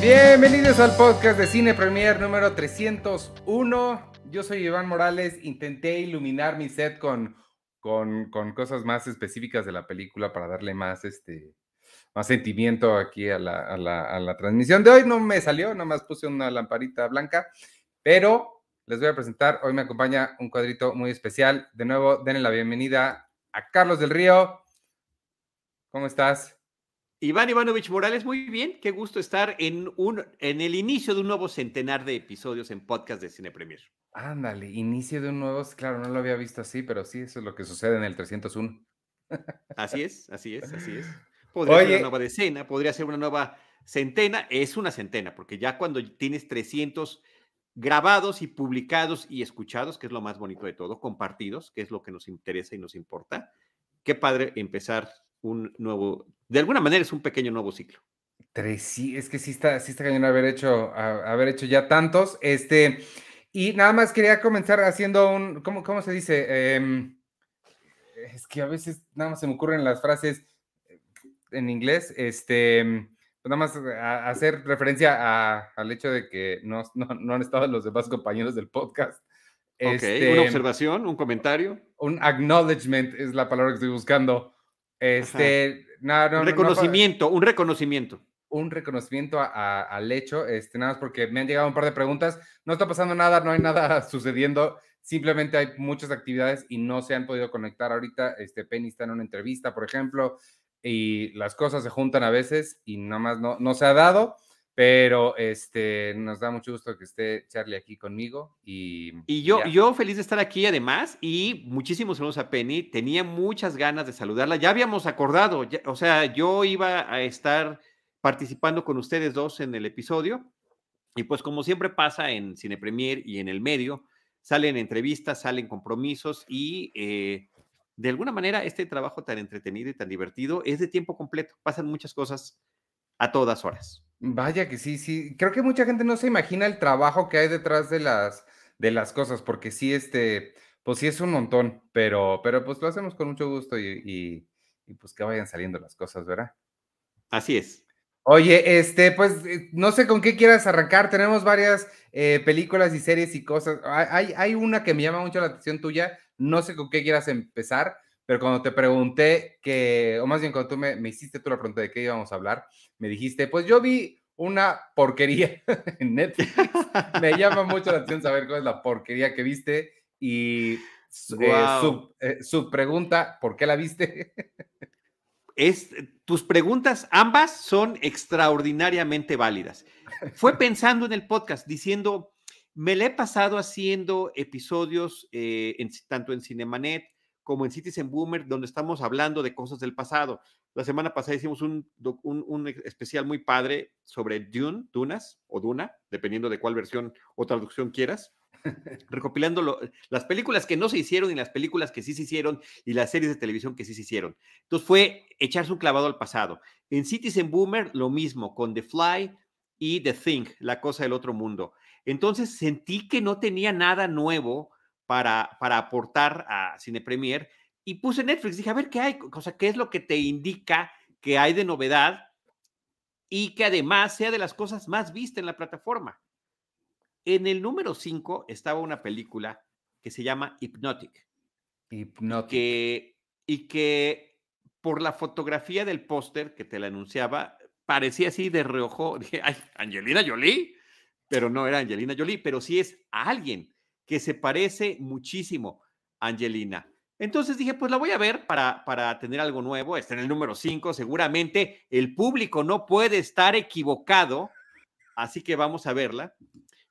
Bienvenidos al podcast de Cine Premier número 301. Yo soy Iván Morales. Intenté iluminar mi set con, con, cosas más específicas de la película para darle más, este, más sentimiento aquí a la, a, la, a la transmisión de hoy. No me salió, nomás puse una lamparita blanca, pero les voy a presentar. Hoy me acompaña un cuadrito muy especial. De nuevo, denle la bienvenida a Carlos del Río. ¿Cómo estás? Iván Ivanovich Morales, muy bien, qué gusto estar en, un, en el inicio de un nuevo centenar de episodios en podcast de Cine Premier. Ándale, inicio de un nuevo, claro, no lo había visto así, pero sí, eso es lo que sucede en el 301. Así es, así es, así es. Podría Oye, ser una nueva decena, podría ser una nueva centena, es una centena, porque ya cuando tienes 300 grabados y publicados y escuchados, que es lo más bonito de todo, compartidos, que es lo que nos interesa y nos importa, qué padre empezar un nuevo, de alguna manera es un pequeño nuevo ciclo. Tres, sí, es que sí está, sí está cañón haber hecho, haber hecho ya tantos. Este, y nada más quería comenzar haciendo un, ¿cómo, cómo se dice? Eh, es que a veces nada más se me ocurren las frases en inglés, este, pues nada más hacer referencia a, al hecho de que no, no, no, han estado los demás compañeros del podcast. Ok, este, una observación, un comentario. Un acknowledgement es la palabra que estoy buscando. Este, no, no, un reconocimiento, un reconocimiento. Un reconocimiento al hecho, este, nada más porque me han llegado un par de preguntas. No está pasando nada, no hay nada sucediendo. Simplemente hay muchas actividades y no se han podido conectar ahorita. Este, Penny está en una entrevista, por ejemplo, y las cosas se juntan a veces y nada más no, no se ha dado. Pero este, nos da mucho gusto que esté Charlie aquí conmigo. Y, y yo, yo feliz de estar aquí además y muchísimos saludos a Penny. Tenía muchas ganas de saludarla. Ya habíamos acordado, o sea, yo iba a estar participando con ustedes dos en el episodio. Y pues como siempre pasa en Cine Premier y en el medio, salen entrevistas, salen compromisos y eh, de alguna manera este trabajo tan entretenido y tan divertido es de tiempo completo. Pasan muchas cosas a todas horas. Vaya que sí, sí. Creo que mucha gente no se imagina el trabajo que hay detrás de las, de las cosas, porque sí, este, pues sí es un montón, pero, pero pues lo hacemos con mucho gusto y, y, pues que vayan saliendo las cosas, ¿verdad? Así es. Oye, este, pues eh, no sé con qué quieras arrancar. Tenemos varias eh, películas y series y cosas. Hay, hay una que me llama mucho la atención tuya. No sé con qué quieras empezar, pero cuando te pregunté que, o más bien cuando tú me, me hiciste tú la pregunta de qué íbamos a hablar, me dijiste, pues yo vi una porquería en Netflix. me llama mucho la atención saber cuál es la porquería que viste y wow. eh, su, eh, su, pregunta, ¿por qué la viste? es, tus preguntas ambas son extraordinariamente válidas. Fue pensando en el podcast, diciendo, me le he pasado haciendo episodios eh, en, tanto en Cinemanet, como en Citizen Boomer, donde estamos hablando de cosas del pasado. La semana pasada hicimos un, un, un, especial muy padre sobre Dune, Dunas o Duna, dependiendo de cuál versión o traducción quieras, recopilando lo, las películas que no se hicieron y las películas que sí se hicieron y las series de televisión que sí se hicieron. Entonces fue echarse un clavado al pasado. En Citizen Boomer lo mismo, con The Fly y The Thing, la cosa del otro mundo. Entonces sentí que no tenía nada nuevo para, para aportar a Cine Premier y puse Netflix. Dije, a ver qué hay, o sea, qué es lo que te indica que hay de novedad y que además sea de las cosas más vistas en la plataforma. En el número 5 estaba una película que se llama Hypnotic. Hypnotic. Que, y que por la fotografía del póster que te la anunciaba, parecía así de reojo. Dije, ay, Angelina Jolie. Pero no era Angelina Jolie, pero sí es alguien que se parece muchísimo a Angelina. Entonces dije, pues la voy a ver para, para tener algo nuevo. Está en el número 5, seguramente el público no puede estar equivocado, así que vamos a verla.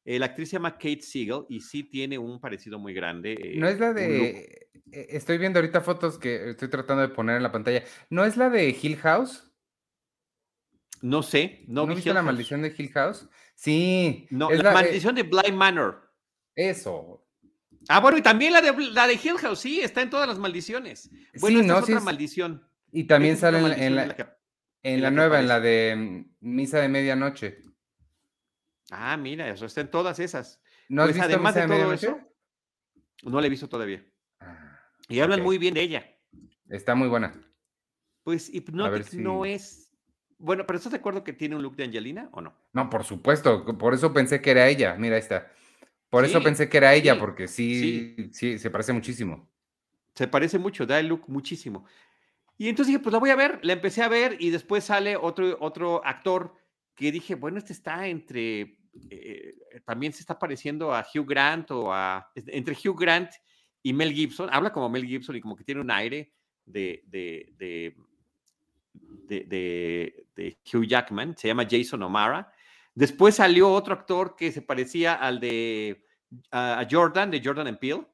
Eh, la actriz se llama Kate Siegel y sí tiene un parecido muy grande. Eh, no es la de... E, estoy viendo ahorita fotos que estoy tratando de poner en la pantalla. ¿No es la de Hill House? No sé, no, ¿No viste la maldición de Hill House? Sí. No, la, la, maldición de Blind Manor. Eso. Ah, bueno, y también la de, la de Hill House, sí, está en todas las maldiciones. Bueno, sí, no, es otra maldición. Y también sale en, la, en, la, que, en la nueva, en la de mm, Misa de Medianoche. Ah, mira, eso está en todas esas. ¿No pues has visto además Misa de de todo Medianoche? eso, no la he visto todavía. Ah, Y hablan muy bien de ella. Está muy buena. Pues Hypnotic si- no es Bueno, pero ¿estás de acuerdo que tiene un look de Angelina o no? No, por supuesto. Por eso pensé que era ella. Mira, ahí está. Por eso pensé que era ella, porque sí, sí, sí, se parece muchísimo. Se parece mucho, da el look muchísimo. Y entonces dije, pues la voy a ver, la empecé a ver y después sale otro, otro actor que dije, bueno, este está entre, eh, también se está pareciendo a Hugh Grant o a, entre Hugh Grant y Mel Gibson, habla como Mel Gibson y como que tiene un aire de, de, de, de Hugh Jackman, se llama Jason O'Mara. Después salió otro actor que se parecía al de a Jordan, de Jordan and Peele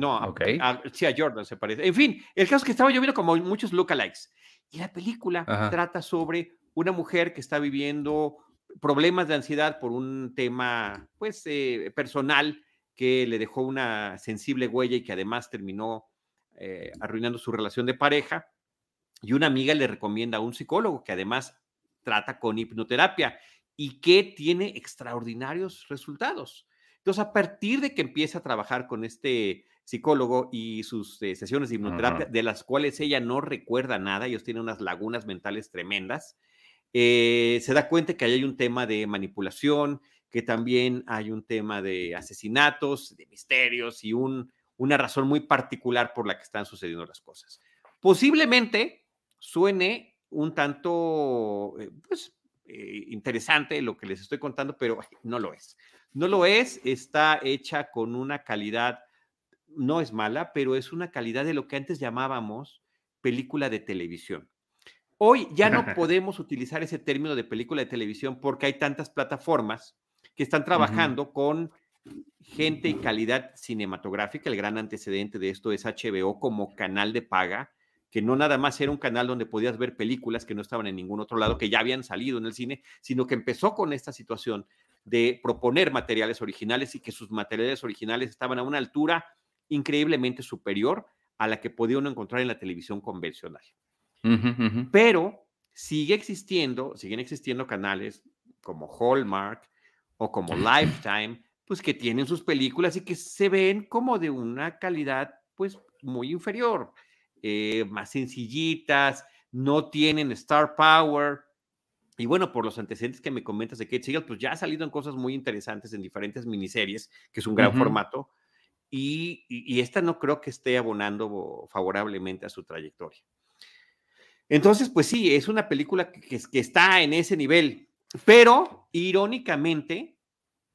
no, okay. sí, a Jordan se parece. En fin, el caso es que estaba yo viendo como muchos lookalikes. Y la película trata sobre una mujer que está viviendo problemas de ansiedad por un tema, pues, eh, personal que le dejó una sensible huella y que además terminó eh, arruinando su relación de pareja. Y una amiga le recomienda a un psicólogo que además trata con hipnoterapia y que tiene extraordinarios resultados. Entonces, a partir de que empieza a trabajar con este psicólogo y sus eh, sesiones de hipnoterapia, de las cuales ella no recuerda nada, ellos tienen unas lagunas mentales tremendas, eh, se da cuenta que hay un tema de manipulación, que también hay un tema de asesinatos, de misterios y un, una razón muy particular por la que están sucediendo las cosas. Posiblemente suene un tanto eh, interesante lo que les estoy contando, pero no lo es. No lo es, está hecha con una calidad no es mala, pero es una calidad de lo que antes llamábamos película de televisión. Hoy ya no podemos utilizar ese término de película de televisión porque hay tantas plataformas que están trabajando con gente y calidad cinematográfica. El gran antecedente de esto es HBO como canal de paga, que no nada más era un canal donde podías ver películas que no estaban en ningún otro lado, que ya habían salido en el cine, sino que empezó con esta situación de proponer materiales originales y que sus materiales originales estaban a una altura increíblemente superior a la que podía uno encontrar en la televisión convencional. Pero sigue existiendo, siguen existiendo canales como Hallmark o como Lifetime, pues que tienen sus películas y que se ven como de una calidad pues muy inferior, eh, más sencillitas, no tienen star power. Y bueno, por los antecedentes que me comentas de Kate Siegel, pues ya ha salido en cosas muy interesantes en diferentes miniseries, que es un gran formato, y, esta no creo que esté abonando favorablemente a su trayectoria. Entonces, pues sí, es una película que, que está en ese nivel, pero irónicamente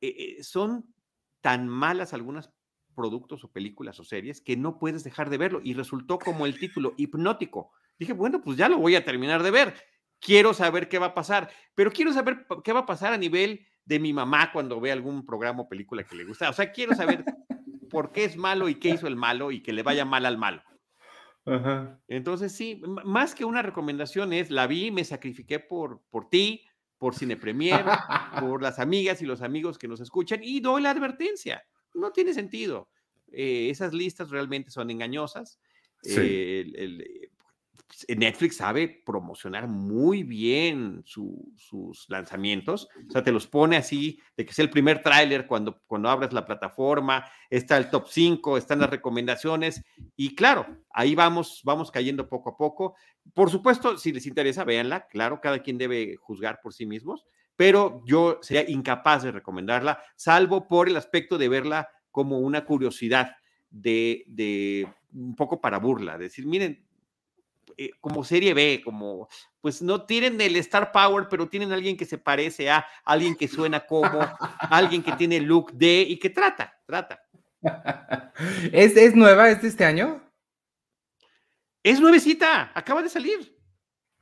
eh, eh, son tan malas algunos productos o películas o series que no puedes dejar de verlo y resultó como el título hipnótico. Dije, bueno, pues ya lo voy a terminar de ver. Quiero saber qué va a pasar, pero quiero saber qué va a pasar a nivel de mi mamá cuando ve algún programa o película que le gusta. O sea, quiero saber por qué es malo y qué hizo el malo y que le vaya mal al malo. Entonces, sí, más que una recomendación es, la vi, me sacrifiqué por, por ti, por Cine Premier, por las amigas y los amigos que nos escuchan y doy la advertencia. No tiene sentido. Eh, esas listas realmente son engañosas. Eh, el, Netflix sabe promocionar muy bien sus lanzamientos, o sea, te los pone así, de que es el primer tráiler cuando, cuando abres la plataforma, está el top 5, están las recomendaciones, y claro, ahí vamos, vamos cayendo poco a poco. Por supuesto, si les interesa, véanla, claro, cada quien debe juzgar por sí mismos, pero yo sería incapaz de recomendarla, salvo por el aspecto de verla como una curiosidad de, de un poco para burla, decir, miren, eh, como serie B, como, pues no tienen el Star Power, pero tienen alguien que se parece a, alguien que suena como, alguien que tiene look de y que trata, trata. ¿Es, ¿Es nueva? ¿Es de este año? Es nuevecita, acaba de salir.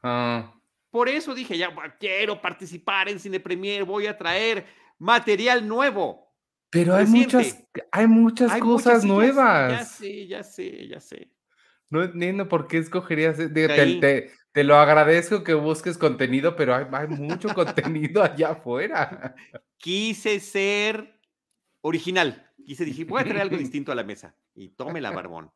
Ah. Por eso dije, ya quiero participar en Cine Premier, voy a traer material nuevo. Pero hay muchas, hay muchas cosas nuevas. Ya sé, ya sé, ya sé. No entiendo por qué escogerías. E, te, te, lo agradezco que busques contenido, pero hay, mucho contenido allá afuera. Quise ser original. Quise, dije, voy a traer algo distinto a la mesa. Y tome la barbón.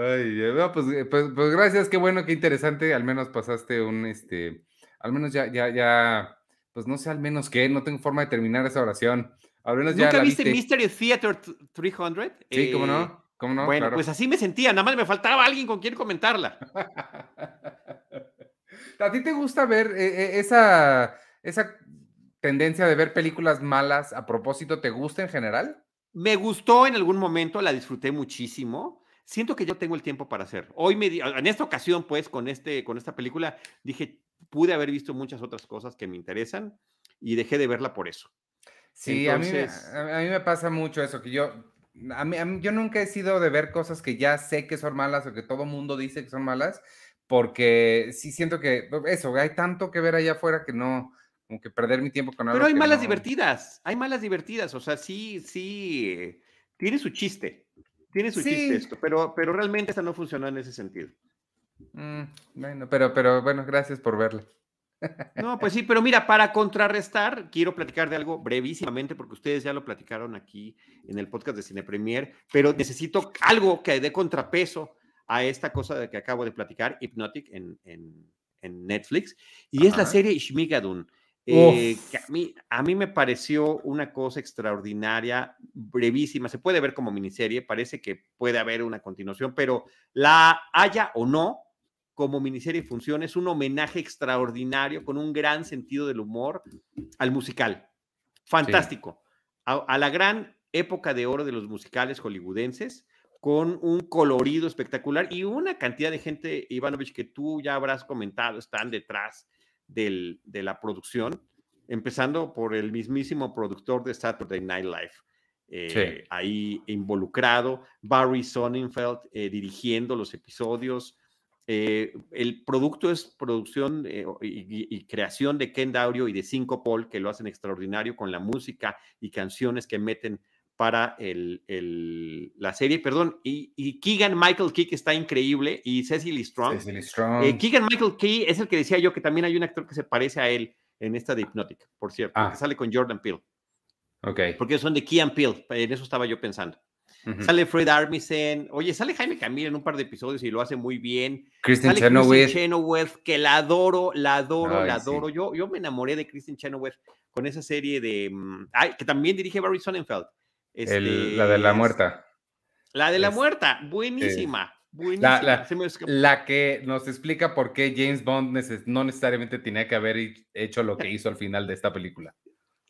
Ay, pues, eh, pues, pues, gracias, qué bueno, qué interesante. Al menos pasaste un, este, al menos ya, ya, ya, pues no sé al menos qué, no tengo forma de terminar esa oración. Al menos ¿Nunca viste, Mystery Theater 300? Sí, cómo no. Eh, bueno, pues así me sentía, nada más me faltaba alguien con quien comentarla. ¿A ti te gusta ver eh, esa, esa tendencia de ver películas malas a propósito? ¿Te gusta en general? Me gustó en algún momento, la disfruté muchísimo. Siento que yo tengo el tiempo para hacer. Hoy me en esta ocasión, pues, con este, con esta película, dije, pude haber visto muchas otras cosas que me interesan y dejé de verla por eso. Sí, a, mí, a, mí, me pasa mucho eso, que yo, a mí, yo nunca he sido de ver cosas que ya sé que son malas o que todo mundo dice que son malas, porque sí siento que eso, hay tanto que ver allá afuera que no, como que perder mi tiempo con algo. Pero hay malas divertidas, hay malas divertidas, o sea, sí, sí, tiene su chiste, tiene su chiste esto, pero, pero realmente esta no funciona en ese sentido. Mm, bueno, pero, pero bueno, gracias por verla. No, pues sí, pero mira, para contrarrestar, quiero platicar de algo brevísimamente, porque ustedes ya lo platicaron aquí en el podcast de Cine Premier, pero necesito algo que dé contrapeso a esta cosa de que acabo de platicar, Hypnotic, en, Netflix, y es la serie Ishmigadun. Eh, que a mí, a mí me pareció una cosa extraordinaria, brevísima, se puede ver como miniserie, parece que puede haber una continuación, pero la haya o no, como miniserie funciona, es un homenaje extraordinario con un gran sentido del humor al musical. Fantástico. A, la gran época de oro de los musicales hollywoodenses, con un colorido espectacular y una cantidad de gente, Ivanovich, que tú ya habrás comentado, están detrás de la producción, empezando por el mismísimo productor de Saturday Night Live. Eh, ahí involucrado, Barry Sonnenfeld eh, dirigiendo los episodios, eh, el producto es producción eh, y, creación de Ken Daurio y de Cinco Paul, que lo hacen extraordinario con la música y canciones que meten para el, la serie. Perdón, y, Keegan Michael Key, que está increíble, y Cecily Strong. Eh, Keegan Michael Key es el que decía yo que también hay un actor que se parece a él en esta de Hypnotic, por cierto, que ah. sale con Jordan Peele. Ok. Porque son de Key and Peele, en eso estaba yo pensando. Sale Fred Armisen. Oye, sale Jaime Camil en un par de episodios y lo hace muy bien. Kristen Chenoweth. Chenoweth, que la adoro, la adoro, la adoro. Yo, yo me enamoré de Kristen Chenoweth con esa serie de. Mm, ay, que también dirige Barry Sonnenfeld. Este, la de la muerta. La de la muerta, buenísima. Buenísima. La, la, que nos explica por qué James Bond no necesariamente tenía que haber hecho lo que hizo al final de esta película.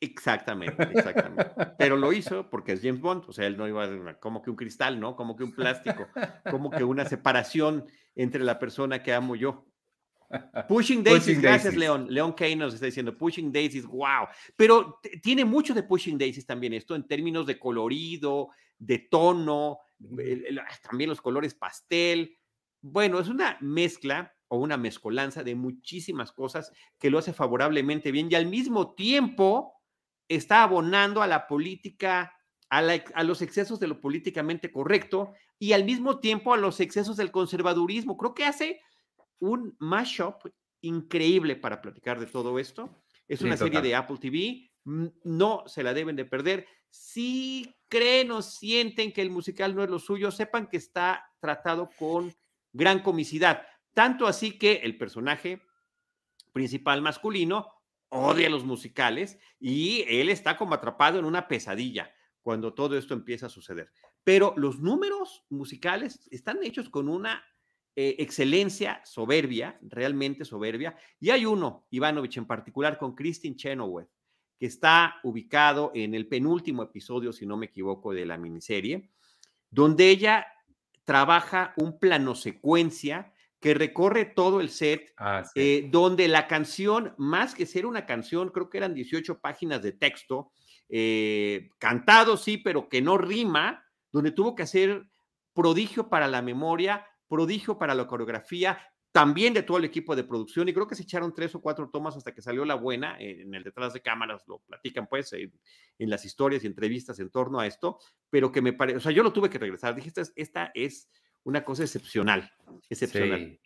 Exactamente, exactamente. Pero lo hizo porque es James Bond, o sea, él no iba a, como que un cristal, ¿no? Como que un plástico, como que una separación entre la persona que amo yo. Pushing Daisies, gracias León. León Kane nos está diciendo Pushing Daisies, wow. Pero tiene mucho de Pushing Daisies también esto en términos de colorido, de tono, también los colores pastel. Bueno, es una mezcla o una mezcolanza de muchísimas cosas que lo hace favorablemente bien y al mismo tiempo está abonando a la política, a, los excesos de lo políticamente correcto y al mismo tiempo a los excesos del conservadurismo. Creo que hace un mashup increíble para platicar de todo esto. Es una serie de Apple TV, no se la deben de perder. Si creen o sienten que el musical no es lo suyo, sepan que está tratado con gran comicidad. Tanto así que el personaje principal masculino odia los musicales y él está como atrapado en una pesadilla cuando todo esto empieza a suceder. Pero los números musicales están hechos con una eh, excelencia soberbia, realmente soberbia. Y hay uno, Ivanovich en particular, con Christine Chenoweth, que está ubicado en el penúltimo episodio, si no me equivoco, de la miniserie, donde ella trabaja un plano secuencia que recorre todo el set, ah, eh, donde la canción, más que ser una canción, creo que eran 18 páginas de texto, eh, cantado sí, pero que no rima, donde tuvo que hacer prodigio para la memoria, prodigio para la coreografía, también de todo el equipo de producción, y creo que se echaron tres o cuatro tomas hasta que salió la buena, en el detrás de cámaras lo platican pues en, las historias y entrevistas en torno a esto, pero que me parece, o sea, yo lo tuve que regresar, dije, esta es una cosa excepcional, excepcional.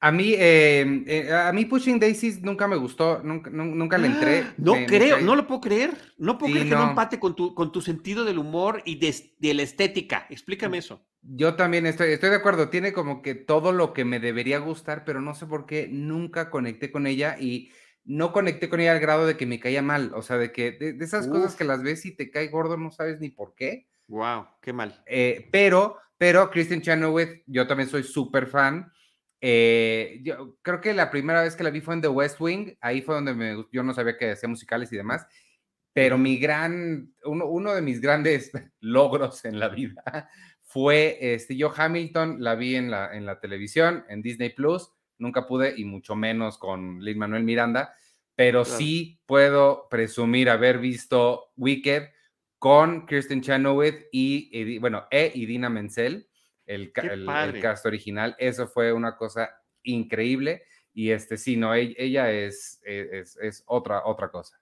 A mí, em, eh, a mí Pushing Daisies nunca me gustó, nunca, nunca le entré. No creo, no lo puedo creer. No puedo creer que no empate con tu, con tu sentido del humor y de, la estética. Explícame eso. Yo también estoy, estoy de acuerdo. Tiene como que todo lo que me debería gustar, pero no sé por qué nunca conecté con ella y no conecté con ella al grado de que me caía mal. O sea, de que de, esas cosas que las ves y te cae gordo, no sabes ni por qué. Wow, qué mal. Eh, pero pero Kristen Chenoweth, yo también soy súper fan. Eh, yo creo que la primera vez que la vi fue en The West Wing, ahí fue donde me, yo no sabía que hacía musicales y demás, pero mi gran, uno, uno de mis grandes logros en la vida fue, este, yo Hamilton la vi en la, en la televisión, en Disney Plus, nunca pude y mucho menos con Lin Manuel Miranda, pero sí puedo presumir haber visto Wicked con Kirsten Chenoweth y, bueno, E y Dina Menzel, el, el, cast original. Eso fue una cosa increíble y este sí, no, e, ella es, e, es, es otra, otra cosa.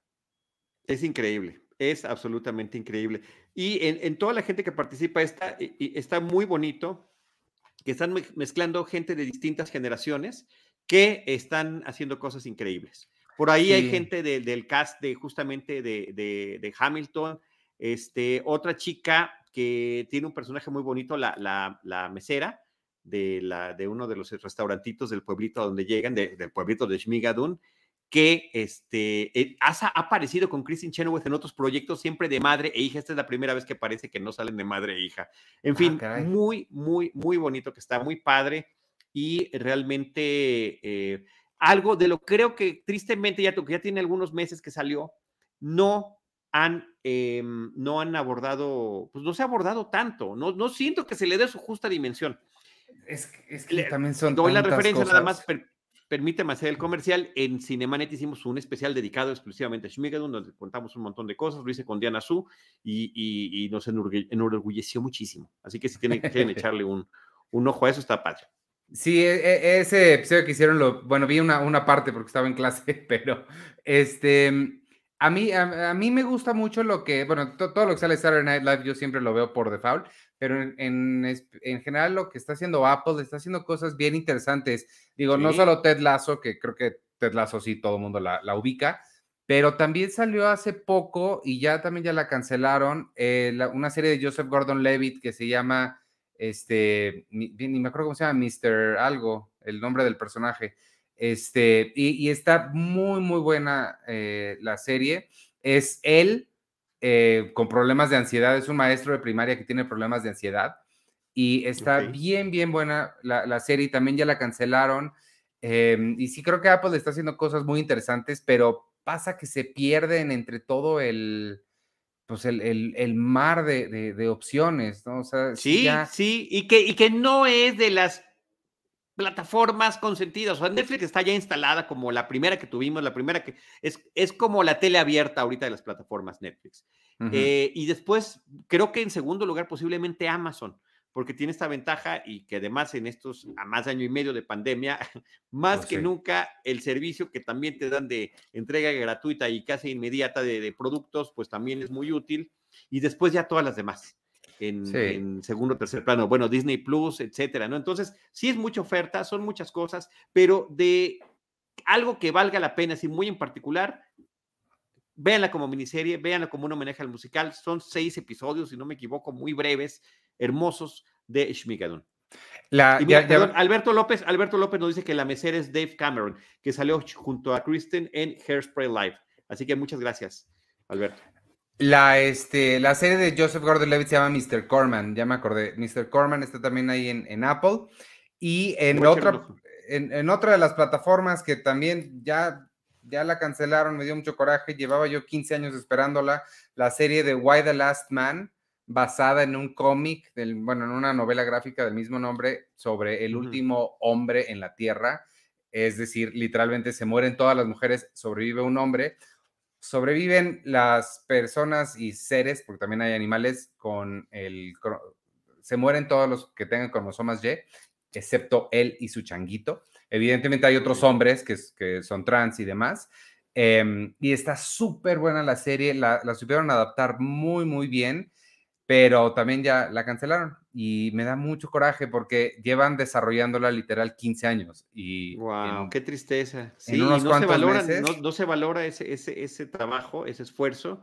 Es increíble, es absolutamente increíble. Y en, en toda la gente que participa está, está muy bonito que están mezclando gente de distintas generaciones que están haciendo cosas increíbles. Por ahí hay gente del cast de justamente de, Hamilton, este, otra chica que tiene un personaje muy bonito, la, la, mesera de, la, de uno de los restaurantitos del pueblito donde llegan, del pueblito de Shmigadun, que este, eh, ha, aparecido con Kristen Chenoweth en otros proyectos, siempre de madre e hija. Esta es la primera vez que parece que no salen de madre e hija. En ah, fin, muy, muy, muy bonito que está, muy padre y realmente eh, algo de lo creo que tristemente ya, ya tiene algunos meses que salió, no han, em, no han abordado, pues no se ha abordado tanto, no, no siento que se le dé su justa dimensión. Es, es que también son. Doy la referencia nada más, permíteme hacer el comercial. En Cinemanet hicimos un especial dedicado exclusivamente a Schmigadoon, donde contamos un montón de cosas. Lo hice con Diana Su y, y, nos enorgulleció muchísimo. Así que si tienen, quieren echarle un, un ojo a eso, está padre. Sí, e, e, ese episodio que hicieron, lo, bueno, vi una, una parte porque estaba en clase, pero este, a mí, a, mí me gusta mucho lo que, bueno, todo lo que sale de Saturday Night Live yo siempre lo veo por default, pero en, en, general lo que está haciendo Apple, está haciendo cosas bien interesantes. Digo, no solo Ted Lasso, que creo que Ted Lasso sí todo el mundo la, la, ubica, pero también salió hace poco y ya también ya la cancelaron, eh, una serie de Joseph Gordon-Levitt que se llama este, ni, me acuerdo cómo se llama, Mr. Algo, el nombre del personaje. Este, y, está muy, muy buena eh, la serie. Es él eh, con problemas de ansiedad, es un maestro de primaria que tiene problemas de ansiedad. Y está bien, bien buena la, la, serie. También ya la cancelaron. Em, y sí creo que Apple está haciendo cosas muy interesantes, pero pasa que se pierden entre todo el, pues el, mar de, opciones, ¿no? O sea, sí, sí, y que, y que no es de las plataformas consentidas. O sea, Netflix está ya instalada como la primera que tuvimos, la primera que es, es como la tele abierta ahorita de las plataformas Netflix. Eh, y después, creo que en segundo lugar, posiblemente Amazon porque tiene esta ventaja y que además en estos a más de año y medio de pandemia, más oh, que nunca el servicio que también te dan de entrega gratuita y casi inmediata de, productos, pues también es muy útil. Y después ya todas las demás. En, en, segundo o tercer plano, bueno, Disney Plus, etcétera, ¿no? Entonces, sí es mucha oferta, son muchas cosas, pero de algo que valga la pena, así muy en particular, véanla como miniserie, véanla como un homenaje al musical. Son seis episodios, si no me equivoco, muy breves, hermosos de Schmigadoon. Alberto López, Alberto López nos dice que la mesera es Dave Cameron, que salió junto a Kristen en Hairspray Live. Así que muchas gracias, Alberto. La, este, la serie de Joseph Gordon-Levitt se llama Mr. Corman, ya me acordé. Mr. Corman está también ahí en, Apple. Y en otra, en, en, otra de las plataformas que también ya ya la cancelaron, me dio mucho coraje, llevaba yo 15 años esperándola, la serie de Why the Last Man, basada en un cómic, bueno, en una novela gráfica del mismo nombre sobre el último hombre en la Tierra, es decir, literalmente se mueren todas las mujeres, sobrevive un hombre, sobreviven las personas y seres, porque también hay animales con el, se mueren todos los que tengan cromosomas Y, excepto él y su changuito. Evidentemente hay otros hombres que, que son trans y demás. Em, y está súper buena la serie, la, la, supieron adaptar muy, muy bien, pero también ya la cancelaron y me da mucho coraje porque llevan desarrollándola literal 15 años. Y wow, qué tristeza. Sí, no, se valora, no, se valora ese, ese, ese trabajo, ese esfuerzo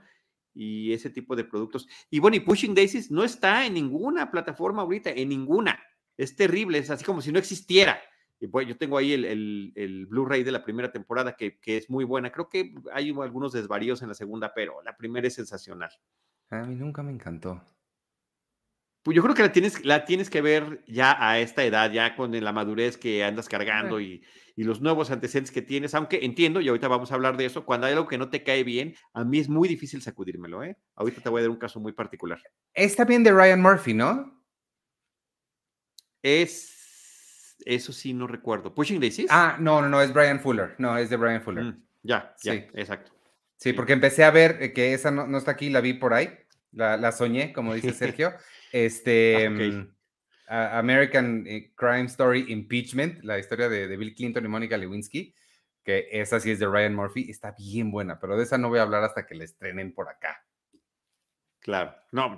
y ese tipo de productos. Y bueno, y Pushing Daisies no está en ninguna plataforma ahorita, en ninguna. Es terrible, es así como si no existiera. Y pues yo tengo ahí el, Blu-ray de la primera temporada que, es muy buena. Creo que hay algunos desvaríos en la segunda, pero la primera es sensacional. A mí nunca me encantó. Pues yo creo que la tienes, la tienes que ver ya a esta edad, ya con la madurez que andas cargando y, y, los nuevos antecedentes que tienes, aunque entiendo, y ahorita vamos a hablar de eso, cuando hay algo que no te cae bien, a mí es muy difícil sacudírmelo, ¿eh? Ahorita te voy a dar un caso muy particular. Es también de Ryan Murphy, ¿no? Es, eso sí, no recuerdo. Pushing Daisies. Ah, no, no, no, es Brian Fuller, no, es de Brian Fuller. Mm, ya, ya, sí. exacto. Sí, porque empecé a ver eh, que esa no, no está aquí, la vi por ahí, la, la soñé, como dice Sergio. Este, mm, American eh, Crime Story Impeachment, la historia de, Bill Clinton y Mónica Lewinsky, que esa sí es de Ryan Murphy, está bien buena, pero de esa no voy a hablar hasta que la estrenen por acá. Claro, no,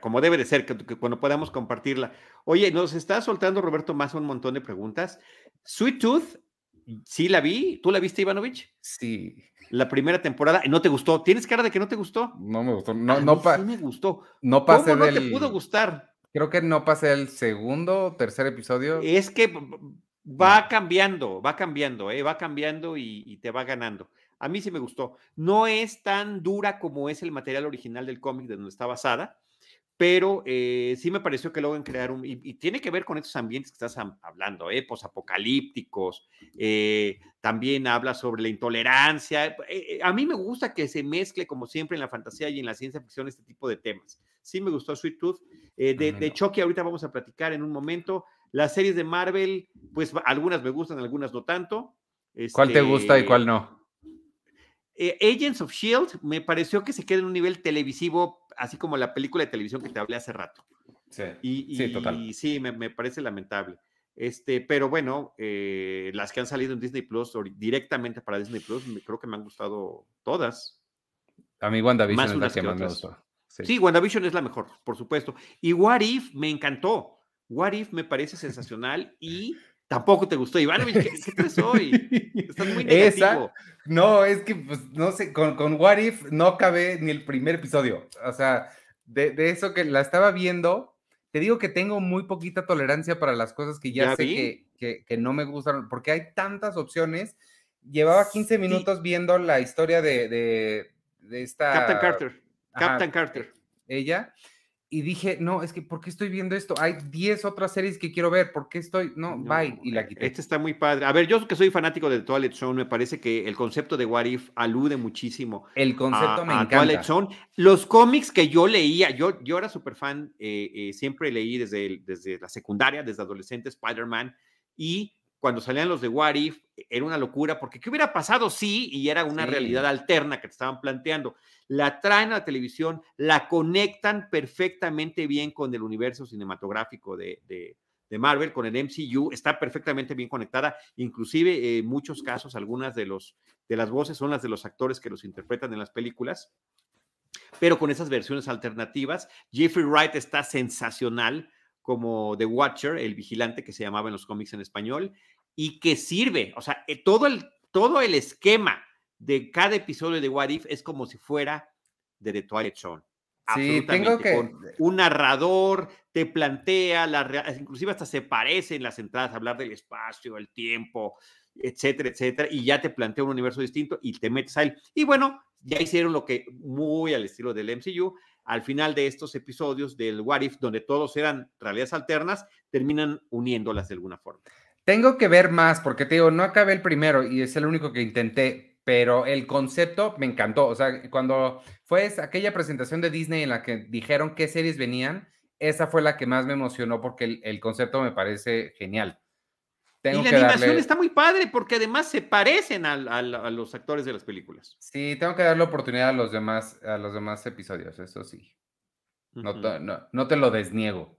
como debe de ser, que, cuando podamos compartirla. Oye, nos está soltando Roberto más un montón de preguntas. Sweet Tooth, sí la vi, ¿tú la viste, Ivanovich? Sí la primera temporada y no te gustó. ¿Tienes cara de que no te gustó? No me gustó. No, no sí me gustó. No pasé ¿Cómo no te pudo gustar? Creo que no pasé el segundo o tercer episodio. Es que va cambiando, va cambiando, ¿eh? va cambiando y, y, te va ganando. A mí sí me gustó. No es tan dura como es el material original del cómic de donde está basada, pero eh, sí me pareció que logran crear un, y, tiene que ver con estos ambientes que estás hablando, eh, apocalípticos, eh, también habla sobre la intolerancia. Eh, a mí me gusta que se mezcle, como siempre, en la fantasía y en la ciencia ficción este tipo de temas. Sí me gustó Sweet Tooth. de, de Chucky ahorita vamos a platicar en un momento. Las series de Marvel, pues algunas me gustan, algunas no tanto. ¿Cuál te gusta y cuál no? Eh, Agents of Shield me pareció que se queda en un nivel televisivo, así como la película de televisión que te hablé hace rato. Sí, y, sí, total. Y sí, me, parece lamentable. Este, pero bueno, eh, las que han salido en Disney Plus o directamente para Disney Plus, creo que me han gustado todas. A mí WandaVision es la que, más me gustó. Sí. sí, WandaVision es la mejor, por supuesto. Y What If me encantó. What If me parece sensacional y Tampoco te gustó, Iván. ¿Qué, qué traes hoy? Estás muy negativo. no, es que, pues, no sé, con, con What If no acabé ni el primer episodio. O sea, de, de, eso que la estaba viendo, te digo que tengo muy poquita tolerancia para las cosas que ya, sé que, que, que, no me gustan, porque hay tantas opciones. Llevaba 15 minutos viendo la historia de, de, de esta... Captain Carter. Captain Carter. Ella y dije, no, es que, ¿por qué estoy viendo esto? Hay 10 otras series que quiero ver, ¿por qué estoy? No, bye, y la quité. Este está muy padre. A ver, yo que soy fanático de Toilet Zone, me parece que el concepto de What If alude muchísimo. El concepto me encanta. Zone. Los cómics que yo leía, yo, yo era súper fan, eh, eh, siempre leí desde, desde la secundaria, desde adolescente, Spider-Man, y cuando salían los de What If, era una locura, porque ¿qué hubiera pasado si y era una realidad alterna que te estaban planteando? La traen a la televisión, la conectan perfectamente bien con el universo cinematográfico de, de, Marvel, con el MCU, está perfectamente bien conectada, inclusive eh, en muchos casos algunas de, los, de las voces son las de los actores que los interpretan en las películas, pero con esas versiones alternativas, Jeffrey Wright está sensacional como The Watcher, el vigilante que se llamaba en los cómics en español, y que sirve, o sea, eh, todo el, todo el esquema de cada episodio de What If es como si fuera de The Twilight Zone. Sí, tengo que... un narrador, te plantea, la, inclusive hasta se parece en las entradas, hablar del espacio, el tiempo, etcétera, etcétera, y ya te plantea un universo distinto y te metes a él. Y bueno, ya hicieron lo que muy al estilo del MCU, al final de estos episodios del What If, donde todos eran realidades alternas, terminan uniéndolas de alguna forma. Tengo que ver más, porque te digo, no acabé el primero y es el único que intenté, pero el concepto me encantó. O sea, cuando fue aquella presentación de Disney en la que dijeron qué series venían, esa fue la que más me emocionó porque el concepto me parece genial y la animación está muy padre porque además se parecen a, los actores de las películas. Sí, tengo que darle oportunidad a los demás, a los demás episodios, eso sí. No, no, te lo desniego.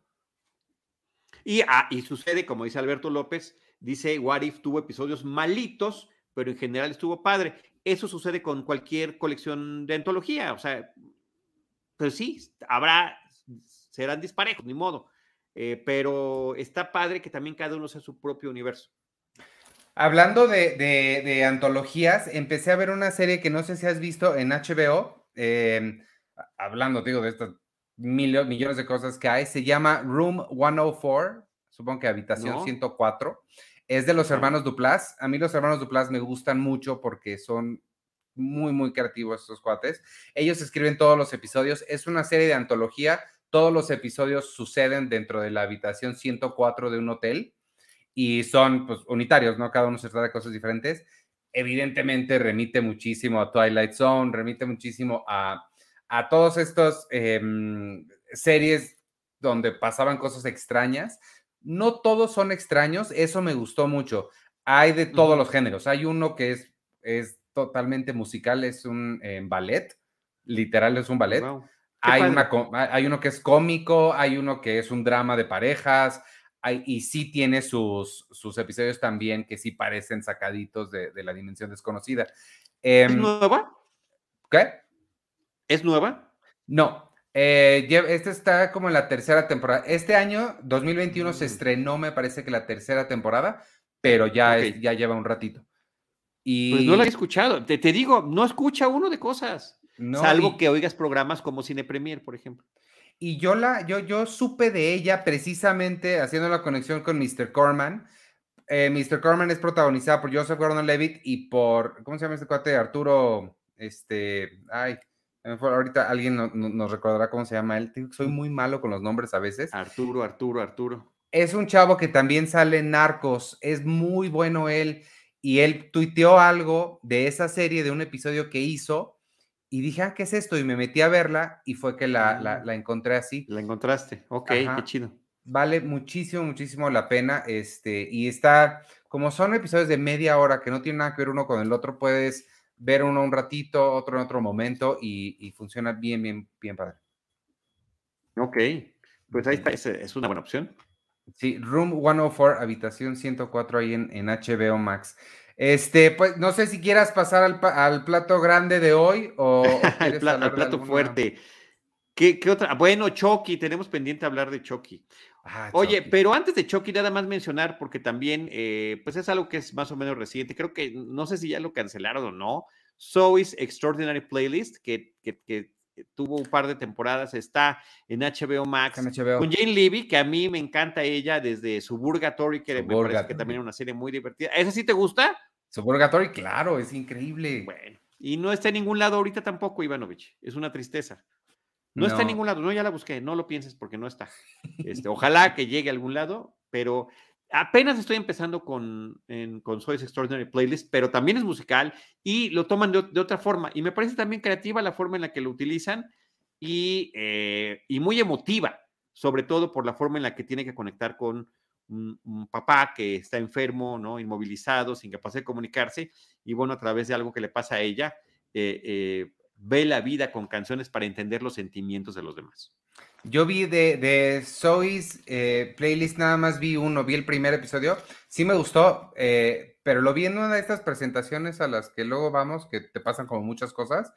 Y, ah, y sucede, como dice Alberto López, dice What If tuvo episodios malitos, pero en general estuvo padre. Eso sucede con cualquier colección de antología, o sea, pues sí, habrá, serán disparejos, ni modo eh, pero está padre que también cada uno sea su propio universo. Hablando de, antologías, empecé a ver una serie que no sé si has visto en HBO, em, hablando, digo, de estas millones de cosas que hay, se llama Room 104, supongo que habitación 104, es de los hermanos Duplas. A mí los hermanos Duplas me gustan mucho porque son muy, muy creativos estos cuates. Ellos escriben todos los episodios, es una serie de antología todos los episodios suceden dentro de la habitación 104 de un hotel y son pues, unitarios, ¿no? Cada uno se trata de cosas diferentes. Evidentemente remite muchísimo a Twilight Zone, remite muchísimo a, a todos estos em, series donde pasaban cosas extrañas. No todos son extraños, eso me gustó mucho. Hay de todos los géneros. Hay uno que es, es totalmente musical, es un eh, ballet, literal es un ballet. Hay, una, hay uno que es cómico, hay uno que es un drama de parejas, hay, y sí tiene sus, sus episodios también que sí parecen sacaditos de, la dimensión desconocida. ¿Es em, nueva? ¿Qué? ¿Es nueva? No, eh, este está como en la tercera temporada. Este año, 2021, se mm. estrenó, me parece que la tercera temporada, pero ya, ya lleva un ratito. Y... Pues no la he escuchado. Te, te digo, no escucha uno de cosas. salvo que oigas programas como Cine Premier, por ejemplo. Y yo la, yo, yo supe de ella precisamente haciendo la conexión con Mr. Corman. Eh, Mr. Corman es protagonizada por Joseph Gordon-Levitt y por, ¿cómo se llama este cuate? Arturo, este, ay, ahorita alguien nos recordará cómo se llama él. Soy muy malo con los nombres a veces. Arturo, Arturo, Arturo. Es un chavo que también sale en Narcos. Es muy bueno él y él tuiteó algo de esa serie, de un episodio que hizo, y dije, ah, ¿qué es esto? Y me metí a verla y fue que la, la, ah. encontré así. La encontraste, ok, qué chido. Vale muchísimo, muchísimo la pena, este, y está, como son episodios de media hora que no tienen nada que ver uno con el otro, puedes ver uno un ratito, otro en otro momento, y, funciona bien, bien, bien padre. Ok, pues ahí está, es una buena opción. Sí, Room 104, habitación 104 ahí en, en HBO Max. Este, pues no sé si quieras pasar al, plato grande de hoy o. el plato fuerte. ¿Qué, otra? Bueno, Chucky, tenemos pendiente hablar de Chucky. Ah, Oye, pero antes de Chucky, nada más mencionar, porque también, eh, pues es algo que es más o menos reciente. Creo que, no sé si ya lo cancelaron o no. Zoe's Extraordinary Playlist, que, que, que tuvo un par de temporadas, está en HBO Max, con Jane Levy, que a mí me encanta ella desde Suburgatory, que me parece que también es una serie muy divertida. ¿Esa sí te gusta? Suburgatory, claro, es increíble. Bueno, y no está en ningún lado ahorita tampoco, Ivanovich, es una tristeza. No, está en ningún lado, no, ya la busqué, no lo pienses porque no está. Este, ojalá que llegue a algún lado, pero apenas estoy empezando con, en, con Soy's Extraordinary Playlist, pero también es musical y lo toman de, otra forma. Y me parece también creativa la forma en la que lo utilizan y, eh, y muy emotiva, sobre todo por la forma en la que tiene que conectar con un, papá que está enfermo, ¿no? inmovilizado, sin capacidad de comunicarse, y bueno, a través de algo que le pasa a ella, eh, eh, ve la vida con canciones para entender los sentimientos de los demás. Yo vi de, de Zoe's eh, playlist, nada más vi uno, vi el primer episodio. Sí me gustó, eh, pero lo vi en una de estas presentaciones a las que luego vamos, que te pasan como muchas cosas.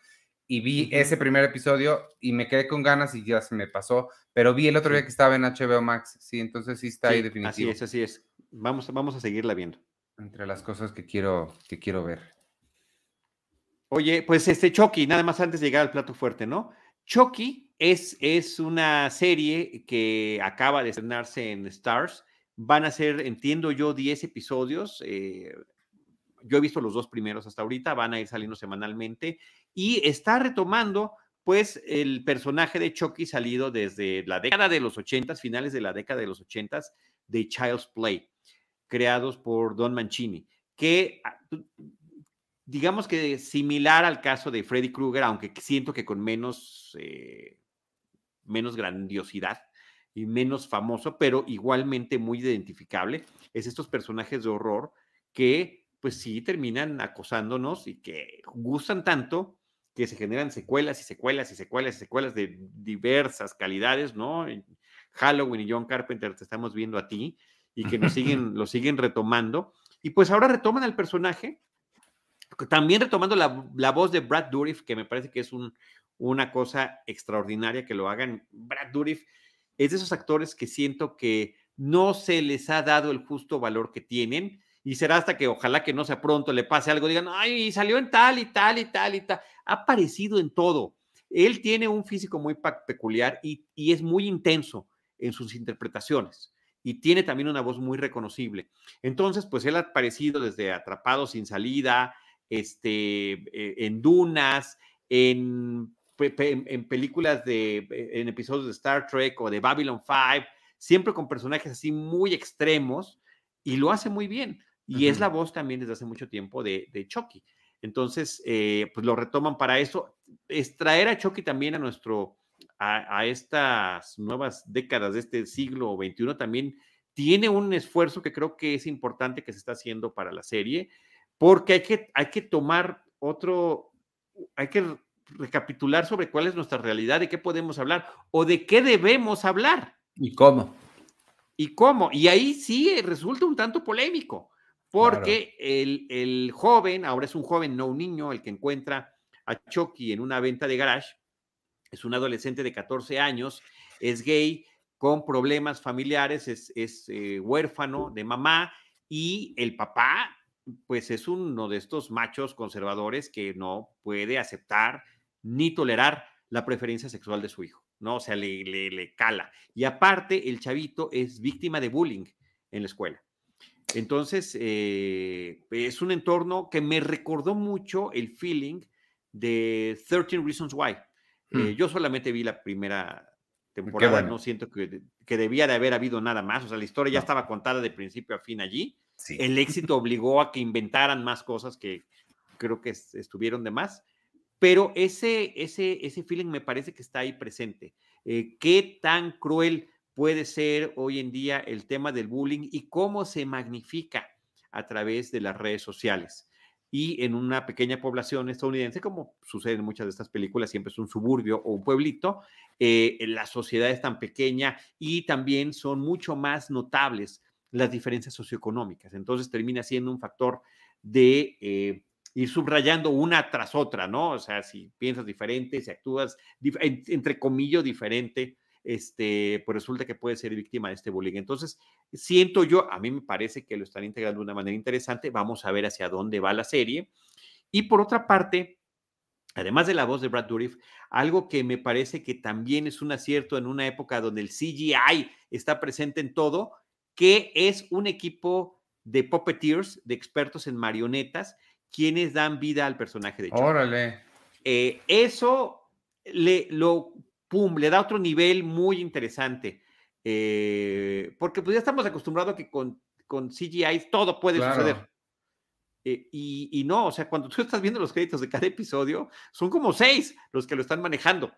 Y vi ese primer episodio y me quedé con ganas y ya se me pasó. Pero vi el otro día que estaba en HBO Max. Sí, entonces sí está ahí definitivo. Así es, así es. Vamos, vamos a seguirla viendo. Entre las cosas que quiero, que quiero ver. Oye, pues este Chucky, nada más antes de llegar al plato fuerte, ¿no? Chucky es, es una serie que acaba de estrenarse en Stars. Van a ser, entiendo yo, 10 episodios. Eh, yo he visto los dos primeros hasta ahorita, van a ir saliendo semanalmente y está retomando pues el personaje de Chucky salido desde la década de los 80, finales de la década de los 80 de Child's Play, creados por Don Mancini, que ah, digamos que similar al caso de Freddy Krueger, aunque siento que con menos eh, menos grandiosidad y menos famoso, pero igualmente muy identificable, es estos personajes de horror que pues sí terminan acosándonos y que gustan tanto que se generan secuelas y secuelas y secuelas y secuelas de diversas calidades, ¿no? Halloween y John Carpenter te estamos viendo a ti y que nos siguen, lo siguen retomando. Y pues ahora retoman al personaje, también retomando la, la voz de Brad Dourif, que me parece que es un, una cosa extraordinaria que lo hagan. Brad Dourif es de esos actores que siento que no se les ha dado el justo valor que tienen y será hasta que ojalá que no sea pronto le pase algo, digan, ay, salió en tal y tal y tal y tal. Ha aparecido en todo. Él tiene un físico muy peculiar y, y es muy intenso en sus interpretaciones y tiene también una voz muy reconocible. Entonces, pues él ha aparecido desde Atrapado sin salida, este, eh, en Dunas, en en, películas de, en episodios de Star Trek o de Babylon 5, siempre con personajes así muy extremos y lo hace muy bien. Y es la voz también desde hace mucho tiempo de, de Chucky. Entonces, eh, pues lo retoman para eso. Extraer a Chucky también a nuestro, a, estas nuevas décadas de este siglo XXI también tiene un esfuerzo que creo que es importante que se está haciendo para la serie, porque hay que, hay que tomar otro, hay que recapitular sobre cuál es nuestra realidad, de qué podemos hablar o de qué debemos hablar. ¿Y cómo? ¿Y cómo? Y ahí sí resulta un tanto polémico, porque el, joven, ahora es un joven, no un niño, el que encuentra a Chucky en una venta de garage, es un adolescente de 14 años, es gay, con problemas familiares, es, eh, huérfano de mamá y el papá, pues es uno de estos machos conservadores que no puede aceptar ni tolerar la preferencia sexual de su hijo, ¿no? O sea, le, le cala. Y aparte, el chavito es víctima de bullying en la escuela. Entonces, eh, es un entorno que me recordó mucho el feeling de 13 Reasons Why. Eh, mm. yo solamente vi la primera temporada, no siento que, que, debía de haber habido nada más, o sea, la historia ya estaba contada de principio a fin allí. El éxito obligó a que inventaran más cosas que creo que estuvieron de más, pero ese, ese, ese feeling me parece que está ahí presente. Eh, ¿Qué tan cruel puede ser hoy en día el tema del bullying y cómo se magnifica a través de las redes sociales. Y en una pequeña población estadounidense, como sucede en muchas de estas películas, siempre es un suburbio o un pueblito, eh, la sociedad es tan pequeña y también son mucho más notables las diferencias socioeconómicas. Entonces termina siendo un factor de eh, ir subrayando una tras otra, ¿no? O sea, si piensas diferente, si actúas, entre comillas, diferente, este, pues resulta que puede ser víctima de este bullying. Entonces, siento yo, a mí me parece que lo están integrando de una manera interesante. Vamos a ver hacia dónde va la serie. Y por otra parte, además de la voz de Brad Dourif, algo que me parece que también es un acierto en una época donde el CGI está presente en todo, que es un equipo de puppeteers, de expertos en marionetas, quienes dan vida al personaje de Chuck. Órale. Eh, eso le, lo pum, le da otro nivel muy interesante. Eh, porque pues ya estamos acostumbrados a que con, con CGI todo puede suceder. Eh, y, no, o sea, cuando tú estás viendo los créditos de cada episodio, son como seis los que lo están manejando.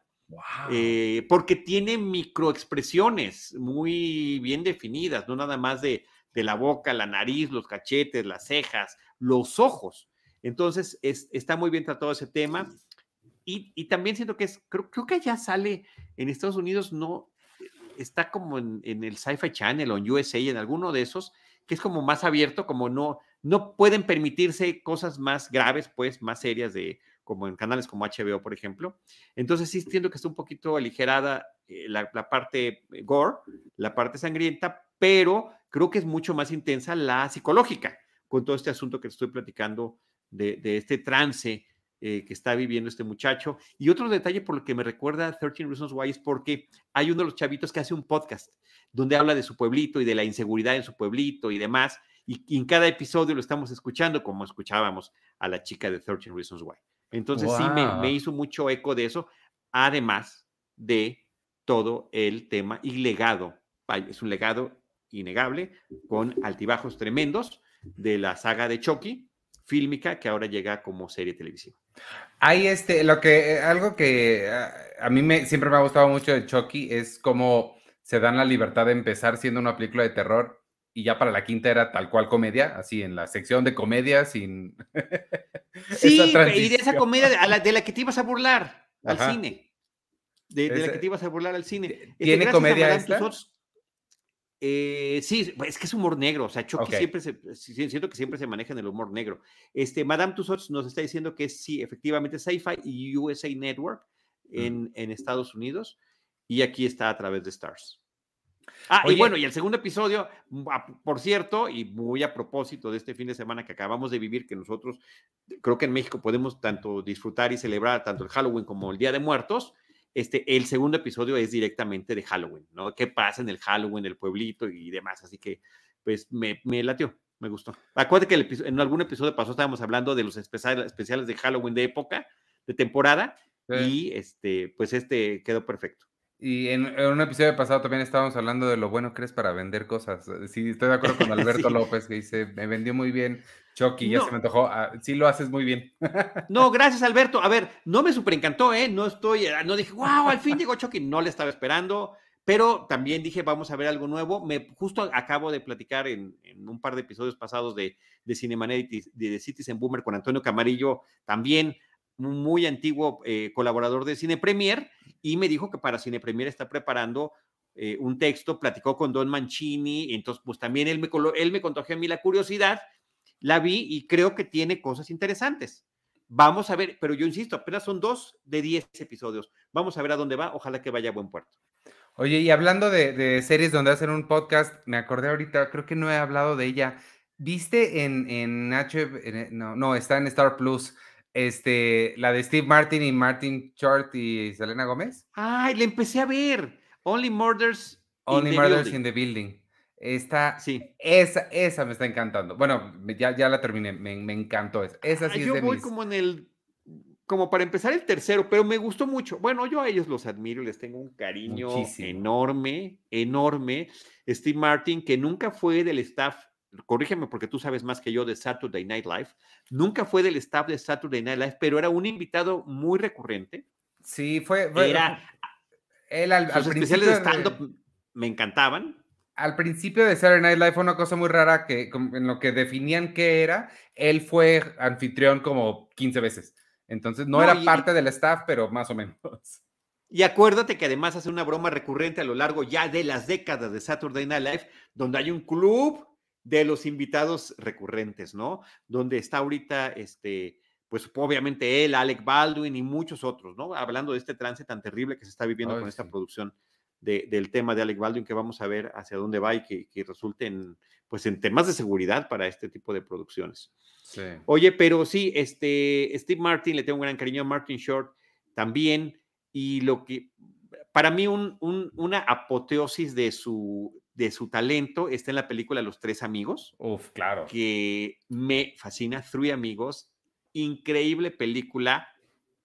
Eh, porque tiene microexpresiones muy bien definidas, no nada más de, la boca, la nariz, los cachetes, las cejas, los ojos. Entonces, es, está muy bien tratado ese tema. Y, también siento que es, creo, que ya sale en Estados Unidos, no, está como en, el Sci-Fi Channel o en USA, en alguno de esos, que es como más abierto, como no, no pueden permitirse cosas más graves, pues, más serias de, como en canales como HBO, por ejemplo. Entonces sí siento que está un poquito aligerada eh, la, parte gore, la parte sangrienta, pero creo que es mucho más intensa la psicológica, con todo este asunto que estoy platicando de, de este trance eh, que está viviendo este muchacho. Y otro detalle por el que me recuerda 13 Reasons Why es porque hay uno de los chavitos que hace un podcast donde habla de su pueblito y de la inseguridad en su pueblito y demás. Y, en cada episodio lo estamos escuchando como escuchábamos a la chica de 13 Reasons Why. Entonces sí me, hizo mucho eco de eso, además de todo el tema y legado. Es un legado innegable con altibajos tremendos de la saga de Chucky, fílmica que ahora llega como serie televisiva. Hay este, lo que, eh, algo que ah, a, mí me, siempre me ha gustado mucho de Chucky es cómo se dan la libertad de empezar siendo una película de terror y ya para la quinta era tal cual comedia, así en la sección de comedia sin... sí, y de esa comedia de, la, de la que te ibas a burlar al cine. De, la que te ibas a burlar al cine. ¿Tiene este, comedia esta? Eh, sí, es que es humor negro, o sea, Chucky siempre se, siento que siempre se maneja en el humor negro. Este, Madame Tussauds nos está diciendo que sí, efectivamente, Sci-Fi y USA Network mm. en, en, Estados Unidos, y aquí está a través de Stars. Ah, y bueno, y el segundo episodio, mm, por cierto, y muy a propósito de este fin de semana que acabamos de vivir, que nosotros creo que en México podemos tanto disfrutar y celebrar tanto el Halloween como el Día de Muertos, este, el segundo episodio es directamente de Halloween, ¿no? ¿Qué pasa en el Halloween, el pueblito y demás? Así que, pues, me, me latió, me gustó. Acuérdate que en algún episodio pasado estábamos hablando de los especiales de Halloween de época, de temporada, y este, pues este quedó perfecto. Y en, un episodio pasado también estábamos hablando de lo bueno que eres para vender cosas. Sí, estoy de acuerdo con Alberto López que dice, me vendió muy bien Chucky, ya se me antojó. Ah, sí lo haces muy bien. no, gracias Alberto. A ver, no me super encantó, ¿eh? No estoy, ah, no dije, wow, al fin llegó Chucky. No le estaba esperando, pero también dije, vamos a ver algo nuevo. Me justo acabo de platicar en, un par de episodios pasados de, de Cinemanet de, de Citizen Boomer con Antonio Camarillo, también muy antiguo eh, colaborador de Cine Premier, y me dijo que para Cine Premier está preparando eh, un texto, platicó con Don Mancini, entonces pues también él me, él me contagió a mí la curiosidad, la vi y creo que tiene cosas interesantes. Vamos a ver, pero yo insisto, apenas son dos de diez episodios. Vamos a ver a dónde va, ojalá que vaya a buen puerto. Oye, y hablando de, series donde hacen un podcast, me acordé ahorita, creo que no he hablado de ella. ¿Viste en, en H, no, no, está en Star Plus, este, la de Steve Martin y Martin Short y Selena Gómez. Ay, le empecé a ver. Only Murders. Only in the Murders in the Building. Esta, sí. esa, esa me está encantando. Bueno, ya, ya la terminé, me, me encantó esa. Esa sí yo voy como en el, como para empezar el tercero, pero me gustó mucho. Bueno, yo a ellos los admiro, les tengo un cariño enorme, enorme. Steve Martin, que nunca fue del staff corrígeme porque tú sabes más que yo de Saturday Night Live, nunca fue del staff de Saturday Night Live, pero era un invitado muy recurrente. Sí, fue. era. Él al, sus especiales de stand-up me encantaban. Al principio de Saturday Night Live fue una cosa muy rara que en lo que definían qué era, él fue anfitrión como 15 veces. Entonces no, era parte del staff, pero más o menos. Y acuérdate que además hace una broma recurrente a lo largo ya de las décadas de Saturday Night Live, donde hay un club de los invitados recurrentes, ¿no? Donde está ahorita, este, pues obviamente él, Alec Baldwin y muchos otros, ¿no? Hablando de este trance tan terrible que se está viviendo con esta producción del tema de Alec Baldwin, que vamos a ver hacia dónde va y que, que resulte en, pues en temas de seguridad para este tipo de producciones. Sí. Oye, pero sí, este, Steve Martin, le tengo un gran cariño a Martin Short también, y lo que, para mí, un, una apoteosis de su, de su talento está en la película Los Tres Amigos. Uf, claro. Que me fascina. Three Amigos. Increíble película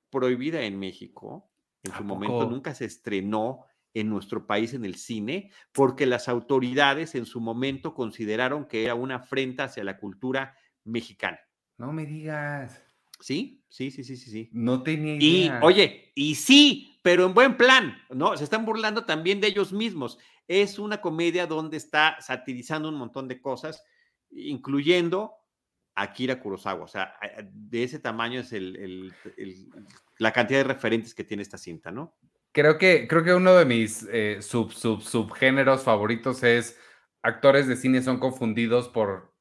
prohibida en México. En su momento nunca se estrenó en nuestro país en el cine porque las autoridades en su momento consideraron que era una afrenta hacia la cultura mexicana. No me digas. Sí, sí, sí, sí, sí, sí. No tenía idea. Y, oye, y sí, pero en buen plan, ¿no? Se están burlando también de ellos mismos. Es una comedia donde está satirizando un montón de cosas, incluyendo a Akira Kurosawa. O sea, de ese tamaño es el, la cantidad de referentes que tiene esta cinta, ¿no? Creo que, creo que uno de mis eh, sub, sub, subgéneros favoritos es actores de cine son confundidos por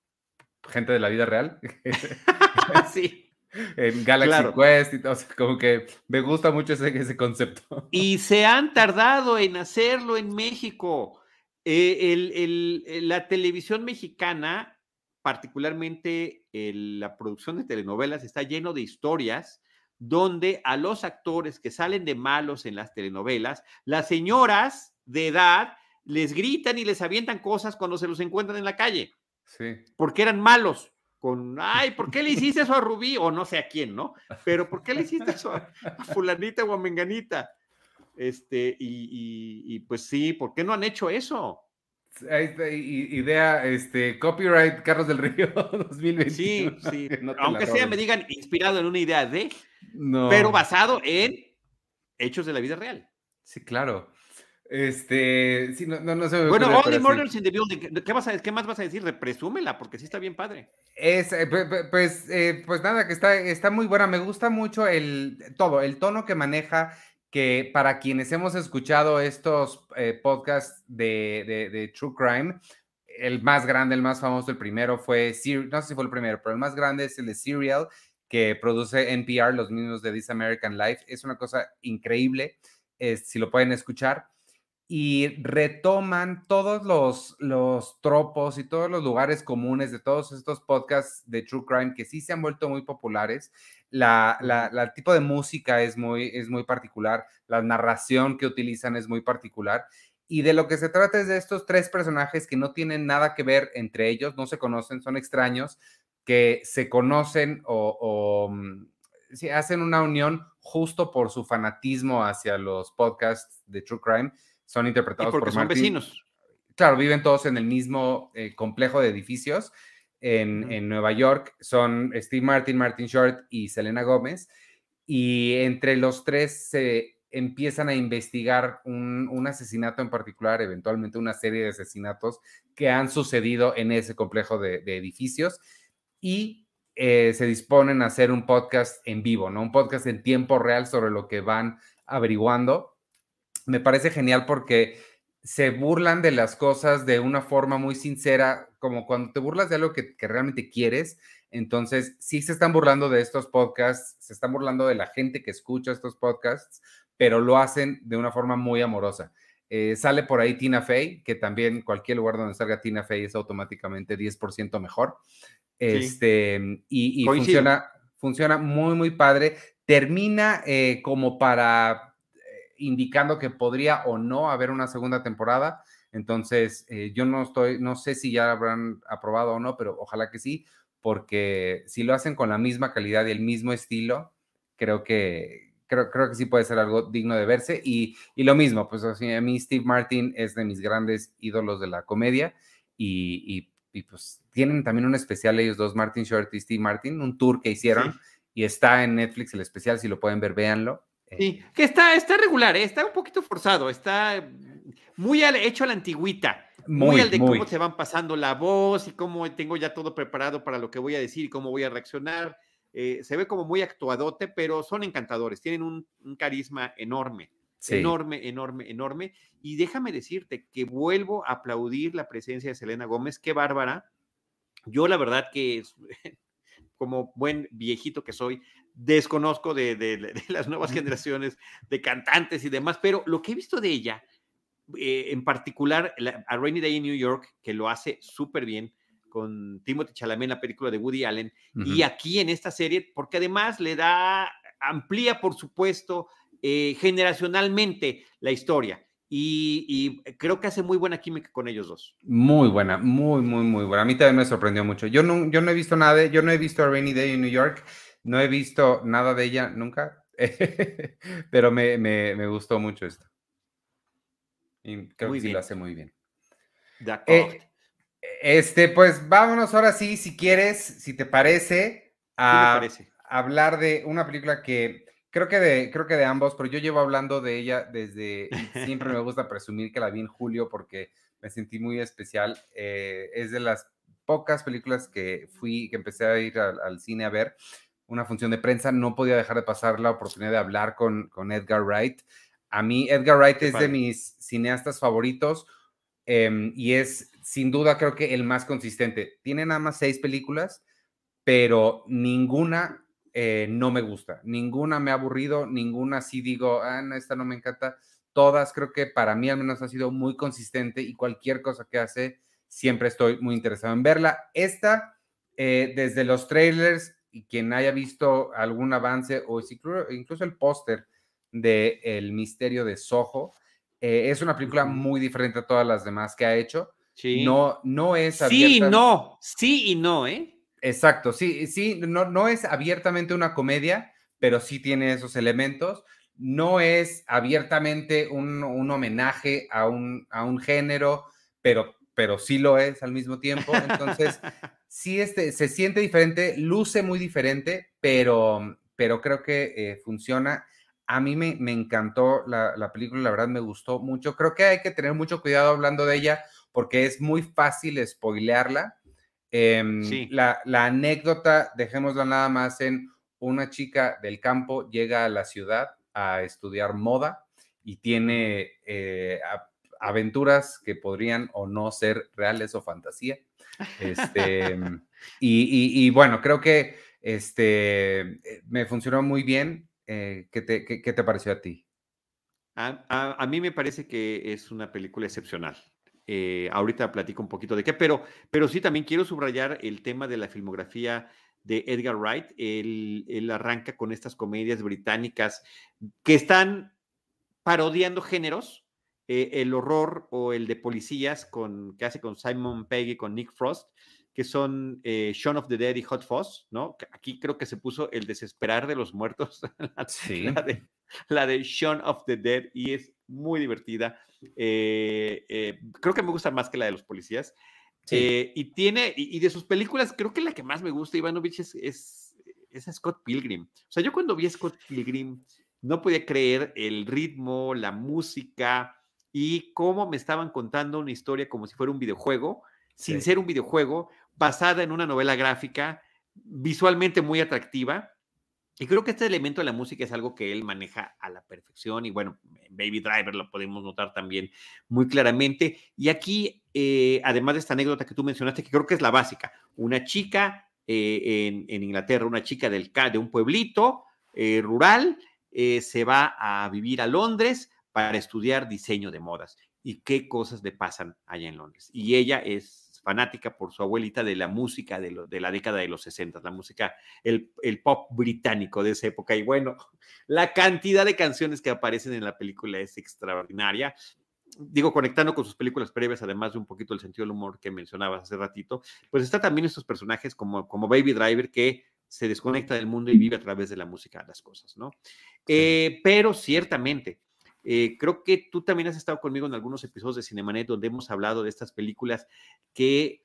gente de la vida real. sí. En Galaxy Quest y todo, como que me gusta mucho ese, ese, concepto. Y se han tardado en hacerlo en México. Eh, el, la televisión mexicana, particularmente la producción de telenovelas, está lleno de historias donde a los actores que salen de malos en las telenovelas, las señoras de edad les gritan y les avientan cosas cuando se los encuentran en la calle. Sí. Porque eran malos con, ay, ¿por qué le hiciste eso a Rubí? O no sé a quién, ¿no? Pero ¿por qué le hiciste eso a, fulanita o a menganita? Este, y, pues sí, ¿por qué no han hecho eso? Ahí está, idea, este, copyright Carlos del Río 2021. Sí, sí. Aunque sea, me digan, inspirado en una idea de, no. pero basado en hechos de la vida real. Sí, claro. Este, sí, no, no, sé. Bueno, Only Murders in the Building, ¿qué, vas a, ¿qué más vas a decir? Represúmela, porque sí está bien padre. Es, eh, pues, eh, pues nada, que está, está muy buena. Me gusta mucho el todo, el tono que maneja, que para quienes hemos escuchado estos eh, podcasts de, de, True Crime, el más grande, el más famoso, el primero fue, no sé si fue el primero, pero el más grande es el de Serial, que produce NPR, los mismos de This American Life. Es una cosa increíble, si lo pueden escuchar y retoman todos los, los tropos y todos los lugares comunes de todos estos podcasts de True Crime que sí se han vuelto muy populares. La, la, tipo de música es muy, es muy particular, la narración que utilizan es muy particular. Y de lo que se trata es de estos tres personajes que no tienen nada que ver entre ellos, no se conocen, son extraños, que se conocen o, mm, sí, hacen una unión justo por su fanatismo hacia los podcasts de True Crime. Son interpretados porque por son vecinos. Claro, viven todos en el mismo eh, complejo de edificios en, en, Nueva York. Son Steve Martin, Martin Short y Selena Gómez. Y entre los tres se empiezan a investigar un, un, asesinato en particular, eventualmente una serie de asesinatos que han sucedido en ese complejo de, de edificios y eh, se disponen a hacer un podcast en vivo, ¿no? Un podcast en tiempo real sobre lo que van averiguando. Me parece genial porque se burlan de las cosas de una forma muy sincera, como cuando te burlas de algo que, que realmente quieres. Entonces, sí se están burlando de estos podcasts, se están burlando de la gente que escucha estos podcasts, pero lo hacen de una forma muy amorosa. Eh, sale por ahí Tina Fey, que también cualquier lugar donde salga Tina Fey es automáticamente 10% mejor. Este, y, y funciona, funciona muy, muy padre. Termina eh, como para indicando que podría o no haber una segunda temporada. Entonces, eh, yo no estoy, no sé si ya habrán aprobado o no, pero ojalá que sí, porque si lo hacen con la misma calidad y el mismo estilo, creo que, creo, creo que sí puede ser algo digno de verse. Y, y lo mismo, pues a mí Steve Martin es de mis grandes ídolos de la comedia y, y y pues tienen también un especial ellos dos, Martin Short y Steve Martin, un tour que hicieron y está en Netflix el especial, si lo pueden ver, véanlo. Sí, que está, está regular, ¿eh? está un poquito forzado, está muy hecho a la antigüita, muy, al de cómo se van pasando la voz y cómo tengo ya todo preparado para lo que voy a decir y cómo voy a reaccionar. Eh, se ve como muy actuadote, pero son encantadores, tienen un, un carisma enorme. Enorme, enorme, enorme. Y déjame decirte que vuelvo a aplaudir la presencia de Selena Gómez. Qué bárbara. Yo la verdad que como buen viejito que soy, desconozco de, las nuevas generaciones de cantantes y demás, pero lo que he visto de ella, eh, en particular a Rainy Day in New York, que lo hace súper bien con Timothy Chalamet en la película de Woody Allen, y aquí en esta serie, porque además le da, amplía, por supuesto, eh, generacionalmente la historia. Y, creo que hace muy buena química con ellos dos. Muy buena, muy, muy, muy buena. A mí también me sorprendió mucho. Yo no, yo no he visto nada de, yo no he visto a Rainy Day en New York, no he visto nada de ella nunca, pero me, me, gustó mucho esto. Y creo que sí lo hace muy bien. Eh, este, pues vámonos ahora sí, si quieres, si te parece, a hablar de una película que Creo que, de, creo que de ambos, pero yo llevo hablando de ella desde, siempre me gusta presumir que la vi en julio porque me sentí muy especial. Eh, es de las pocas películas que fui, que empecé a ir al, cine a ver, una función de prensa, no podía dejar de pasar la oportunidad de hablar con, con Edgar Wright. A mí Edgar Wright es de mis cineastas favoritos em, y es sin duda creo que el más consistente. Tiene nada más seis películas, pero ninguna eh, no me gusta. Ninguna me ha aburrido, ninguna sí digo, ah, esta no me encanta. Todas creo que para mí al menos ha sido muy consistente y cualquier cosa que hace, siempre estoy muy interesado en verla. Esta, eh, desde los trailers y quien haya visto algún avance o incluso, el póster de El misterio de Soho, eh, es una película muy diferente a todas las demás que ha hecho. Sí. No, no es Sí, no, sí y no, ¿eh? Exacto, sí, sí, no, no es abiertamente una comedia, pero sí tiene esos elementos. No es abiertamente un, homenaje a un, a un género, pero, pero sí lo es al mismo tiempo. Entonces, sí este, se siente diferente, luce muy diferente, pero, pero creo que eh, funciona. A mí me, me encantó la, la, película, la verdad me gustó mucho. Creo que hay que tener mucho cuidado hablando de ella porque es muy fácil spoilearla Em, la, anécdota, dejémosla nada más en una chica del campo llega a la ciudad a estudiar moda y tiene eh, aventuras que podrían o no ser reales o fantasía. Este, y, bueno, creo que este, eh, me funcionó muy bien. Eh, ¿qué, te, qué, te, pareció a ti? a, mí me parece que es una película excepcional. Eh, ahorita platico un poquito de qué, pero, pero sí también quiero subrayar el tema de la filmografía de Edgar Wright. Él, arranca con estas comedias británicas que están parodiando géneros, eh, el horror o el de policías con, que hace con Simon Pegg y con Nick Frost, que son eh, Shaun of the Dead y Hot Fuzz, ¿no? Aquí creo que se puso el desesperar de los muertos, sí. la, de, la de Shaun of the Dead, y es muy divertida. Eh, eh, creo que me gusta más que la de los policías. y tiene, y, de sus películas, creo que la que más me gusta, Ivanovich, es, es, es Scott Pilgrim. O sea, yo cuando vi a Scott Pilgrim, no podía creer el ritmo, la música y cómo me estaban contando una historia como si fuera un videojuego, sin ser un videojuego, basada en una novela gráfica, visualmente muy atractiva. Y creo que este elemento de la música es algo que él maneja a la perfección y bueno, en Baby Driver lo podemos notar también muy claramente. Y aquí, eh, además de esta anécdota que tú mencionaste, que creo que es la básica, una chica eh, en, Inglaterra, una chica del, de un pueblito eh, rural, se va a vivir a Londres para estudiar diseño de modas y qué cosas le pasan allá en Londres. Y ella es fanática por su abuelita de la música de, de la década de los 60, la música, el, el, pop británico de esa época. Y bueno, la cantidad de canciones que aparecen en la película es extraordinaria. Digo, conectando con sus películas previas, además de un poquito el sentido del humor que mencionabas hace ratito, pues está también estos personajes como, como Baby Driver que se desconecta del mundo y vive a través de la música las cosas, ¿no? Eh, pero ciertamente, eh, creo que tú también has estado conmigo en algunos episodios de Cinemanet donde hemos hablado de estas películas que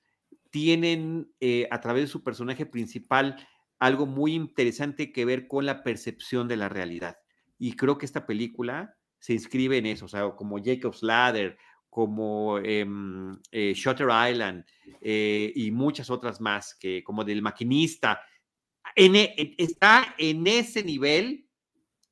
tienen eh, a través de su personaje principal algo muy interesante que ver con la percepción de la realidad. Y creo que esta película se inscribe en eso, o sea, como Jacob's Ladder, como em, eh, Shutter Island y muchas otras más, que como del maquinista, e, está en ese nivel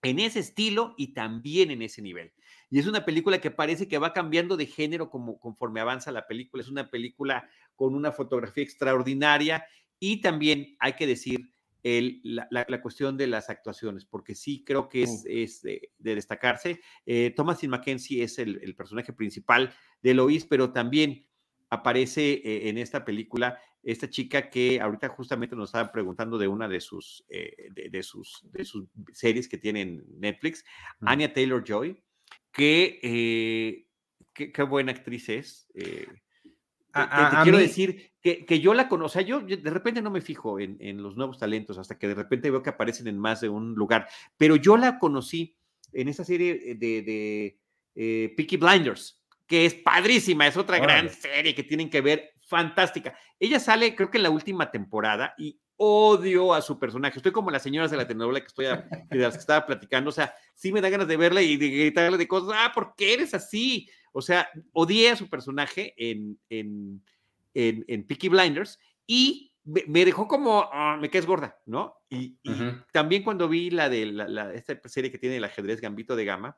en ese estilo y también en ese nivel. Y es una película que parece que va cambiando de género como, conforme avanza la película. Es una película con una fotografía extraordinaria y también hay que decir el, la, cuestión de las actuaciones, porque sí creo que es, es de, destacarse. Eh, Thomas Mackenzie es el, el, personaje principal de Lois, pero también aparece eh, en esta película esta chica que ahorita justamente nos estaba preguntando de una de sus, eh, de, sus, de sus series que tiene en Netflix, Anya Taylor Joy, que eh, qué, buena actriz es. te, quiero decir que, que, yo la conozco, o sea, yo de repente no me fijo en, en, los nuevos talentos hasta que de repente veo que aparecen en más de un lugar, pero yo la conocí en esa serie de, de eh, Peaky Blinders, que es padrísima, es otra gran serie que tienen que ver, fantástica. Ella sale, creo que en la última temporada y odio a su personaje. Estoy como las señoras de la telenovela que estoy de las que estaba platicando. O sea, sí me da ganas de verla y de gritarle de cosas. Ah, ¿por qué eres así? O sea, odié a su personaje en, en, en, Peaky Blinders y me, dejó como, ah, me quedes gorda, ¿no? Y, también cuando vi la de la, esta serie que tiene el ajedrez Gambito de Gama,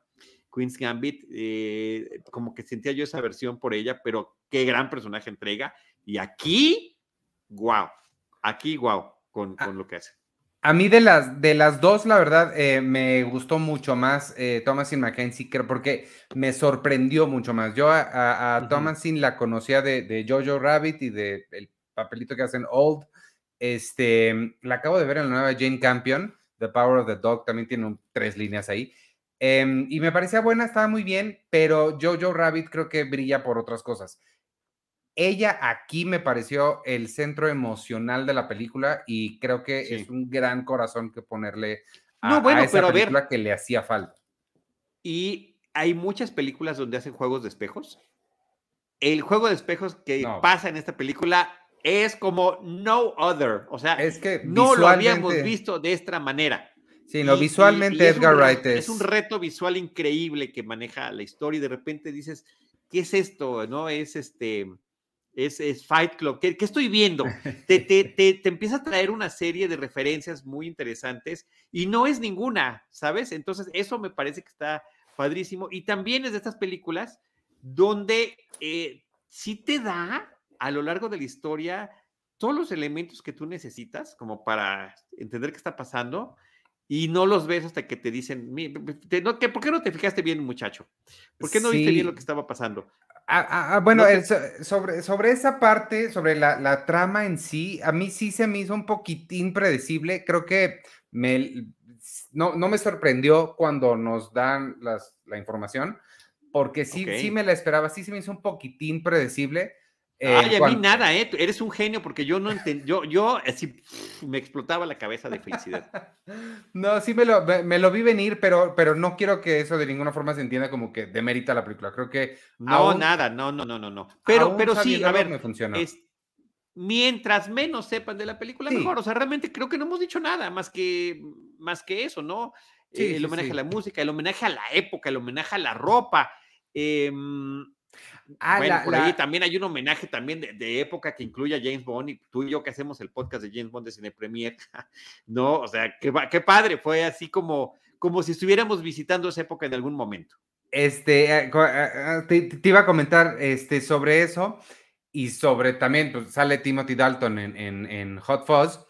Queen's Gambit, eh, como que sentía yo esa versión por ella, pero qué gran personaje entrega. Y aquí, wow, aquí, wow, con, con lo que hace. A mí de las, de las dos, la verdad, eh, me gustó mucho más eh, Thomasin McKenzie, porque me sorprendió mucho más. Yo a, a, Thomasin la conocía de, de, Jojo Rabbit y del el papelito que hacen Old. Este, la acabo de ver en la nueva Jane Campion, The Power of the Dog, también tiene tres líneas ahí. Em, y me parecía buena, estaba muy bien, pero Jojo Rabbit creo que brilla por otras cosas. Ella aquí me pareció el centro emocional de la película y creo que es un gran corazón que ponerle a, no, bueno, esa película que le hacía falta. Y hay muchas películas donde hacen juegos de espejos. El juego de espejos que pasa en esta película es como no other. O sea, es que no lo habíamos visto de esta manera. Sí, no, visualmente Edgar Wright es... es... un reto visual increíble que maneja la historia y de repente dices, ¿qué es esto? ¿No? Es este, es, es Fight Club. ¿Qué, estoy viendo? te, te, te, te, empieza a traer una serie de referencias muy interesantes y no es ninguna, ¿sabes? Entonces, eso me parece que está padrísimo. Y también es de estas películas donde eh, sí te da a lo largo de la historia todos los elementos que tú necesitas como para entender qué está pasando y no los ves hasta que te dicen, ¿por qué no te fijaste bien, muchacho? ¿Por qué no viste bien lo que estaba pasando? Ah, ah, ah bueno, sobre, sobre esa parte, sobre la, la, trama en sí, a mí sí se me hizo un poquitín predecible. Creo que me, no, no me sorprendió cuando nos dan las, la información, porque sí, sí me la esperaba, sí se me hizo un poquitín predecible. Ay, a mí nada, ¿eh? Eres un genio porque yo no entendí, yo, yo así me explotaba la cabeza de felicidad. no, sí me lo, me lo vi venir, pero, pero no quiero que eso de ninguna forma se entienda como que demerita la película. Creo que. No, nada, no, no, no, no, no. Pero, pero sí, a ver, me funciona. mientras menos sepan de la película, mejor. O sea, realmente creo que no hemos dicho nada más que, más que eso, ¿no? Eh, el homenaje a la música, el homenaje a la época, el homenaje a la ropa. Eh, Ah, bueno, por ahí también hay un homenaje también de, época que incluye a James Bond y tú y yo que hacemos el podcast de James Bond de Cine Premier, ¿no? O sea, qué, qué padre, fue así como, como si estuviéramos visitando esa época en algún momento. Este, eh, eh, eh, te, iba a comentar este, sobre eso y sobre también, pues sale Timothy Dalton en, en, Hot Fuzz.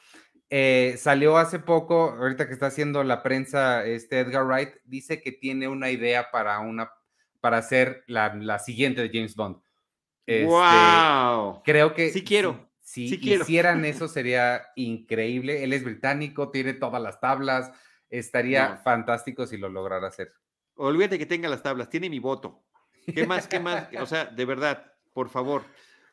salió hace poco, ahorita que está haciendo la prensa, este Edgar Wright dice que tiene una idea para una para hacer la, siguiente de James Bond. wow. Este, creo que sí quiero. Si, hicieran eso sería increíble. Él es británico, tiene todas las tablas. Estaría fantástico si lo lograra hacer. Olvídate que tenga las tablas, tiene mi voto. ¿Qué más? ¿Qué más? O sea, de verdad, por favor.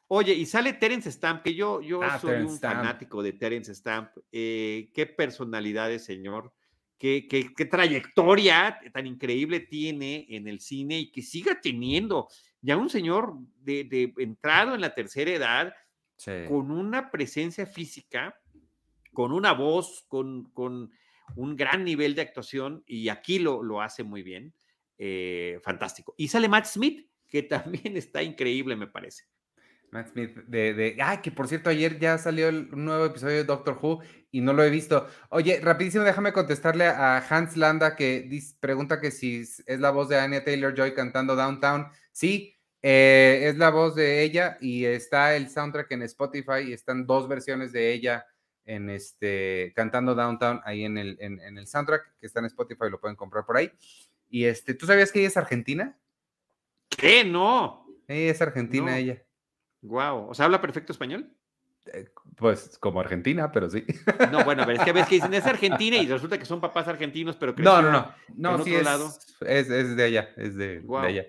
Oye, y sale Terence Stamp, que yo, yo ah, soy un fanático de Terence Stamp. Eh, qué personalidades, señor qué, trayectoria tan increíble tiene en el cine y que siga teniendo ya un señor de, entrado en la tercera edad con una presencia física, con una voz, con, un gran nivel de actuación y aquí lo, lo hace muy bien. Eh, fantástico. Y sale Matt Smith, que también está increíble, me parece. Matt Smith, de, de, ah, que por cierto, ayer ya salió el, un nuevo episodio de Doctor Who y no lo he visto. Oye, rapidísimo, déjame contestarle a Hans Landa que pregunta que si es la voz de Anya Taylor Joy cantando Downtown. Sí, eh, es la voz de ella y está el soundtrack en Spotify y están dos versiones de ella en este cantando Downtown ahí en el, en, el soundtrack que está en Spotify, lo pueden comprar por ahí. Y este, ¿tú sabías que ella es argentina? ¿Qué? No. Ella es argentina, ella. Wow, o sea, ¿habla perfecto español? Eh, pues como Argentina, pero sí. No, bueno, a ver, es que ves que dicen es Argentina y resulta que son papás argentinos, pero No, no, no. No, sí, es, Es, de allá, es de, allá.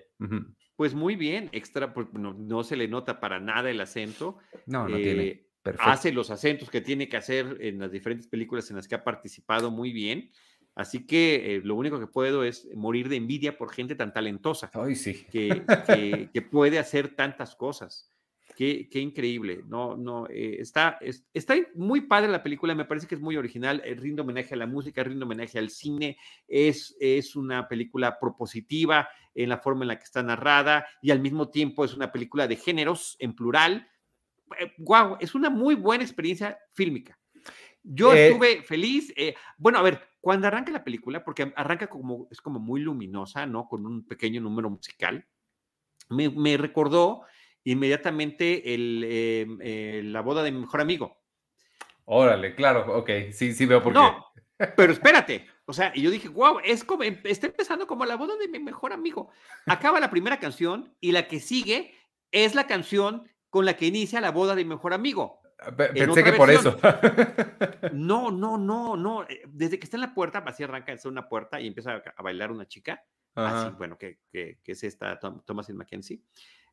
Pues muy bien, extra, pues, no, se le nota para nada el acento. No, no tiene. Eh, perfecto. Hace los acentos que tiene que hacer en las diferentes películas en las que ha participado muy bien. Así que eh, lo único que puedo es morir de envidia por gente tan talentosa. Ay, sí. Que, que puede hacer tantas cosas. Qué, increíble, no, no, eh, está, está muy padre la película, me parece que es muy original, eh, rinde homenaje a la música, rinde homenaje al cine, es, es una película propositiva en la forma en la que está narrada y al mismo tiempo es una película de géneros en plural. Wow, eh, es una muy buena experiencia fílmica. Yo estuve feliz. bueno, a ver, cuando arranca la película, porque arranca como, es como muy luminosa, ¿no? Con un pequeño número musical, me, me recordó inmediatamente el, em, eh, la boda de mi mejor amigo. Órale, claro, ok, sí, sí veo por no, Pero espérate, o sea, y yo dije, wow, es como, em, está empezando como la boda de mi mejor amigo. Acaba la primera canción y la que sigue es la canción con la que inicia la boda de mi mejor amigo. Ah, pensé que por eso. No, no, no, no. Eh, desde que está en la puerta, así arranca, es una puerta y empieza a, bailar una chica. Así, bueno, que, que, es esta Thomas Mackenzie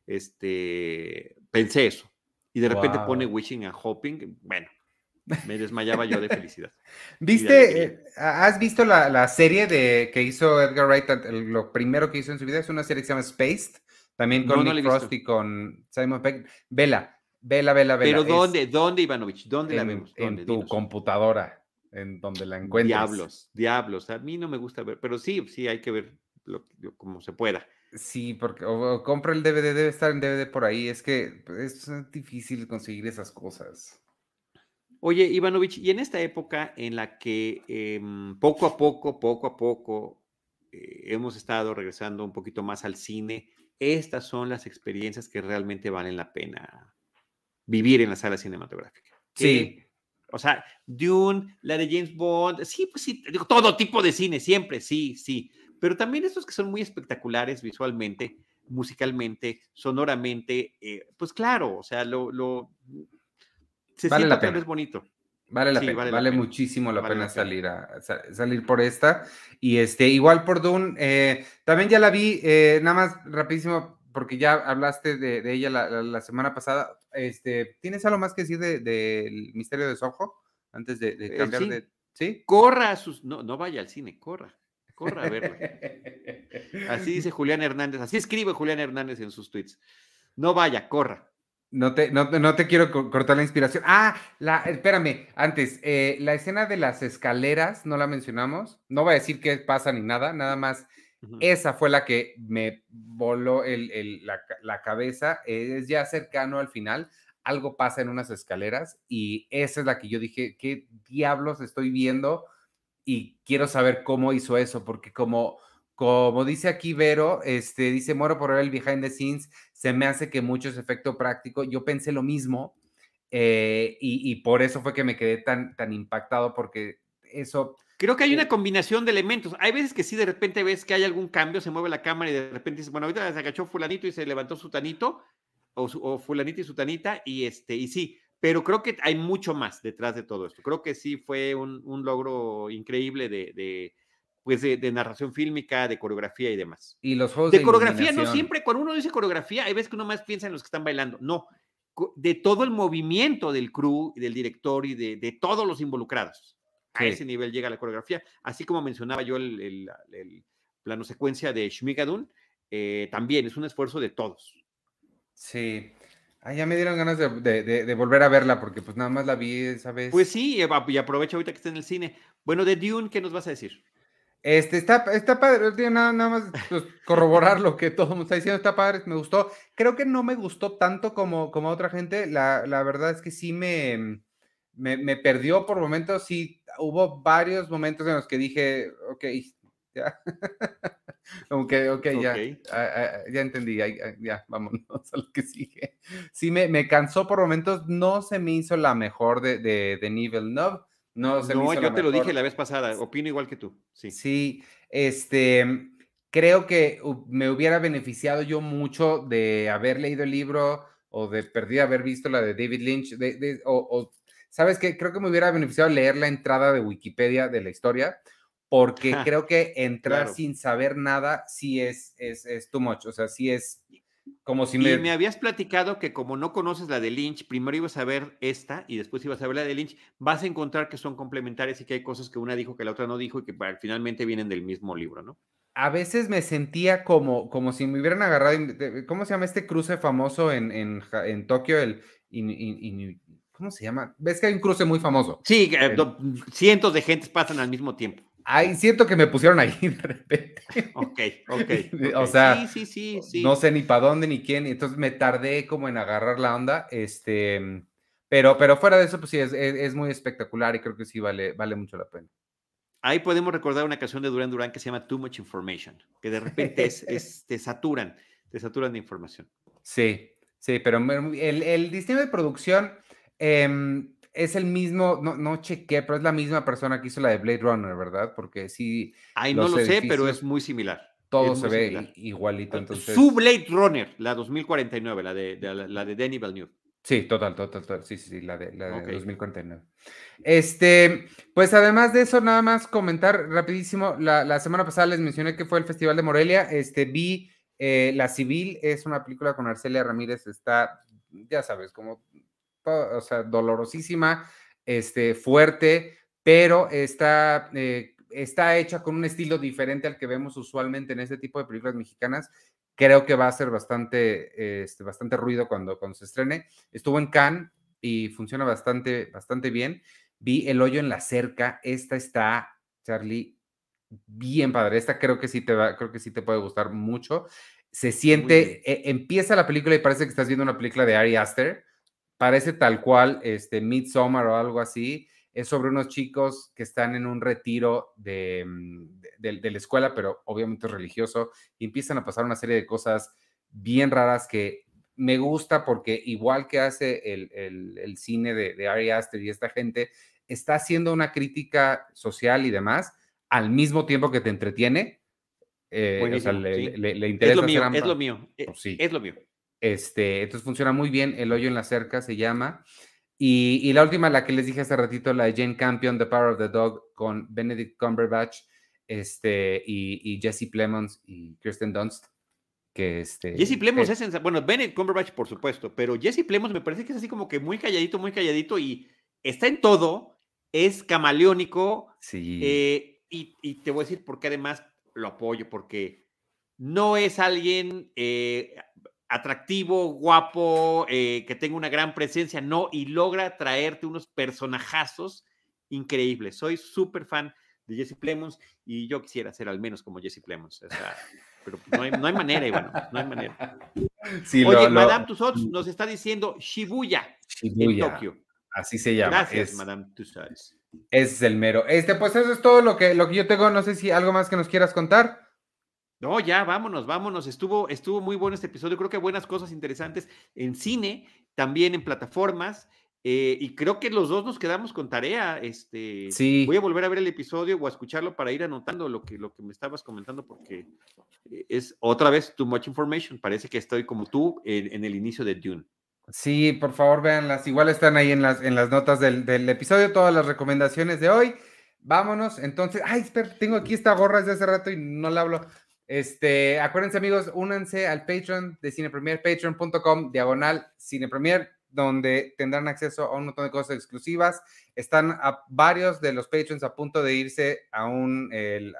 este, pensé eso. Y de repente pone Wishing and Hoping. Bueno, me desmayaba yo de felicidad. ¿Viste? Eh, ¿Has visto la, serie de que hizo Edgar Wright? lo primero que hizo en su vida es una serie que se llama Spaced, también con Nick Frost y con Simon Peck. Vela, vela, vela, vela. ¿Pero dónde? ¿Dónde, Ivanovich? ¿Dónde la vemos? En tu computadora, en donde la encuentres. Diablos, diablos. A mí no me gusta ver, pero sí, sí, hay que ver como se pueda. Sí, porque o, compra el DVD, debe estar en DVD por ahí. Es que pues, es difícil conseguir esas cosas. Oye, Ivanovich, y en esta época en la que em, poco a poco, poco a poco, eh, hemos estado regresando un poquito más al cine, estas son las experiencias que realmente valen la pena vivir en la sala cinematográfica. Sí. o sea, Dune, la de James Bond, sí, pues sí, digo, todo tipo de cine, siempre, sí, sí pero también estos que son muy espectaculares visualmente, musicalmente, sonoramente, eh, pues claro, o sea, lo, lo se vale la pena. es bonito. Vale la pena, vale, muchísimo la pena, salir a salir por esta. Y este, igual por Dune, eh, también ya la vi, eh, nada más rapidísimo, porque ya hablaste de, ella la, semana pasada, este, ¿tienes algo más que decir del misterio de Soho antes de, cambiar sí. de... ¿Sí? Corra a sus... No, no vaya al cine, corra. Corra a verla. Así dice Julián Hernández, así escribe Julián Hernández en sus tweets. No vaya, corra. No te, no, no te quiero cortar la inspiración. Ah, la, espérame, antes, eh, la escena de las escaleras, no la mencionamos. No voy a decir qué pasa ni nada, nada más. Esa fue la que me voló la, cabeza. Es ya cercano al final. Algo pasa en unas escaleras y esa es la que yo dije, ¿qué diablos estoy viendo? Y quiero saber cómo hizo eso, porque como como dice aquí Vero, este, dice, muero por ver el behind the scenes, se me hace que mucho es efecto práctico. Yo pensé lo mismo eh, y, por eso fue que me quedé tan, tan impactado porque eso... Creo que hay una eh combinación de elementos. Hay veces que sí, de repente ves que hay algún cambio, se mueve la cámara y de repente dices, bueno, ahorita se agachó fulanito y se levantó su tanito, o, fulanito y su tanita, y, este, y sí, pero creo que hay mucho más detrás de todo esto. Creo que sí fue un, logro increíble de pues de, narración fílmica, de coreografía y demás. Y los juegos de, coreografía, no siempre, cuando uno dice coreografía, hay veces que uno más piensa en los que están bailando. No, de todo el movimiento del crew, del director y de, todos los involucrados. A ese nivel llega la coreografía. Así como mencionaba yo el, plano secuencia de Shmigadun, eh, también es un esfuerzo de todos. Sí. Ya me dieron ganas de, volver a verla porque pues nada más la vi esa vez. Pues sí, y aprovecha ahorita que está en el cine. Bueno, de Dune, ¿qué nos vas a decir? Este, está, está padre, nada, nada más pues, corroborar lo que todo el mundo está diciendo, está padre, me gustó. Creo que no me gustó tanto como, como a otra gente, la, verdad es que sí me, me, perdió por momentos, sí, hubo varios momentos en los que dije, ok, ya, como que, ok, ya, ah, ya entendí, ya, vámonos a lo que sigue. Sí, me, me cansó por momentos, no se me hizo la mejor de, de, de Nivel no no, yo te lo dije la vez pasada, opino igual que tú. Sí. Sí, este, creo que me hubiera beneficiado yo mucho de haber leído el libro o de perdida haber visto la de David Lynch, de, o, ¿sabes qué? Creo que me hubiera beneficiado leer la entrada de Wikipedia de la historia, porque creo que entrar sin saber nada sí es, es, es too much, o sea, sí es como si me... Y me habías platicado que como no conoces la de Lynch, primero ibas a ver esta y después ibas a ver la de Lynch, vas a encontrar que son complementarias y que hay cosas que una dijo que la otra no dijo y que finalmente vienen del mismo libro, ¿no? A veces me sentía como, como si me hubieran agarrado, ¿cómo se llama este cruce famoso en, en, en Tokio? El, ¿Cómo se llama? ¿Ves que hay un cruce muy famoso? Sí, cientos de gentes pasan al mismo tiempo. Ay, siento que me pusieron ahí de repente. Ok, ok. O sea, sí, sí, sí, no sé ni para dónde ni quién, entonces me tardé como en agarrar la onda, este, pero, pero fuera de eso, pues sí, es, muy espectacular y creo que sí vale, vale mucho la pena. Ahí podemos recordar una canción de Duran Duran que se llama Too Much Information, que de repente es, te saturan, te saturan de información. Sí, sí, pero el, el diseño de producción, eh, es el mismo, no, no chequé, pero es la misma persona que hizo la de Blade Runner, ¿verdad? Porque sí. Ay, no lo sé, pero es muy similar. Todo se ve igualito. Entonces... Su Blade Runner, la 2049, la de, la de Danny Villeneuve. Sí, total, total, total. Sí, sí, sí, la de, la 2049. Este, pues además de eso, nada más comentar rapidísimo. La, semana pasada les mencioné que fue el Festival de Morelia. Este, vi eh, La Civil, es una película con Arcelia Ramírez. Está, ya sabes, como o sea, dolorosísima, este, fuerte, pero está, eh, está hecha con un estilo diferente al que vemos usualmente en este tipo de películas mexicanas. Creo que va a ser bastante, este, bastante ruido cuando, cuando se estrene. Estuvo en Cannes y funciona bastante, bastante bien. Vi El hoyo en la cerca. Esta está, Charlie, bien padre. Esta creo que sí te va, creo que sí te puede gustar mucho. Se siente, e, empieza la película y parece que estás viendo una película de Ari Aster parece tal cual este Midsommar o algo así. Es sobre unos chicos que están en un retiro de, mm, de, la escuela, pero obviamente religioso, y empiezan a pasar una serie de cosas bien raras que me gusta porque igual que hace el, cine de, Ari Aster y esta gente, está haciendo una crítica social y demás al mismo tiempo que te entretiene. Eh, o sea, le, interesa. Es lo mío, es lo mío. Pues sí. Es lo mío. Este, entonces funciona muy bien. El hoyo en la cerca se llama. Y, la última, la que les dije hace ratito, la de Jane Campion, The Power of the Dog, con Benedict Cumberbatch este, y, Jesse Plemons y Kirsten Dunst. que este... Jesse Plemons es, bueno, Bennett Cumberbatch por supuesto, pero Jesse Plemons me parece que es así como que muy calladito, muy calladito y está en todo, es camaleónico. Sí. Eh, y, te voy a decir por qué además lo apoyo, porque no es alguien eh, atractivo, guapo, eh, que tenga una gran presencia, no, y logra traerte unos personajazos increíbles. Soy súper fan de Jesse Plemons y yo quisiera ser al menos como Jesse Plemons. O sea, pero no hay, no hay manera, Iván, no hay manera. Oye, Madame Tussauds nos está diciendo Shibuya, Shibuya, en Tokio. Así se llama. Gracias, Madame Tussauds. Ese es el mero. Este, pues eso es todo lo que, lo que yo tengo. No sé si algo más que nos quieras contar. No, ya, vámonos, vámonos. Estuvo, estuvo muy bueno este episodio. Creo que buenas cosas interesantes en cine, también en plataformas. Eh, y creo que los dos nos quedamos con tarea. Este, sí. Voy a volver a ver el episodio o a escucharlo para ir anotando lo que, lo que me estabas comentando, porque es otra vez too much information. Parece que estoy como tú en, el inicio de Dune. Sí, por favor, véanlas. Igual están ahí en las, en las notas del, del episodio, todas las recomendaciones de hoy. Vámonos, entonces. Ay, espera, tengo aquí esta gorra desde hace rato y no la hablo. Este, acuérdense, amigos, únanse al Patreon de Cine Premier, patreon.com, diagonal Cine Premier donde tendrán acceso a un montón de cosas exclusivas. Están a varios de los patrons a punto de irse a un,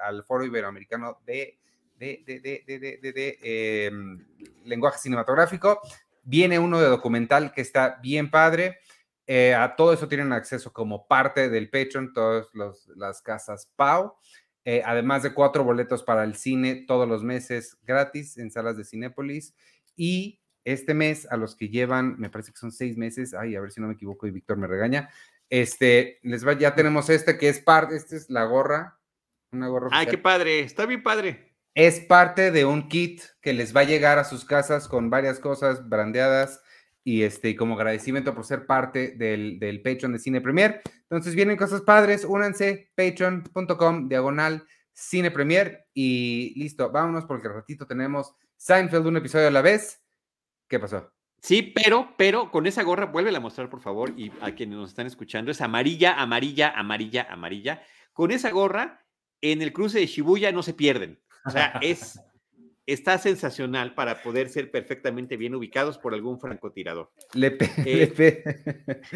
al foro iberoamericano de, de, de, em, lenguaje cinematográfico. Viene uno de documental que está bien padre. Eh, a todo eso tienen acceso como parte del Patreon, todas las casas Pau. Eh, además de cuatro boletos para el cine todos los meses gratis en salas de Cinépolis. Y este mes, a los que llevan, me parece que son seis meses, ay, a ver si no me equivoco y Víctor me regaña, este, les va, ya tenemos este que es parte, esta es la gorra, una gorra. Ay, qué padre, está bien padre. Es parte de un kit que les va a llegar a sus casas con varias cosas brandeadas y este, como agradecimiento por ser parte del, del Patreon de Cine Premier. Entonces vienen cosas padres, únanse, patreon.com, diagonal, Cine Premier y listo, vámonos porque al ratito tenemos Seinfeld un episodio a la vez ¿Qué pasó? Sí, pero, pero con esa gorra, vuelve a mostrar, por favor, y a quienes nos están escuchando, es amarilla, amarilla, amarilla, amarilla. Con esa gorra, en el cruce de Shibuya no se pierden. O sea, es está sensacional para poder ser perfectamente bien ubicados por algún francotirador. Le, eh,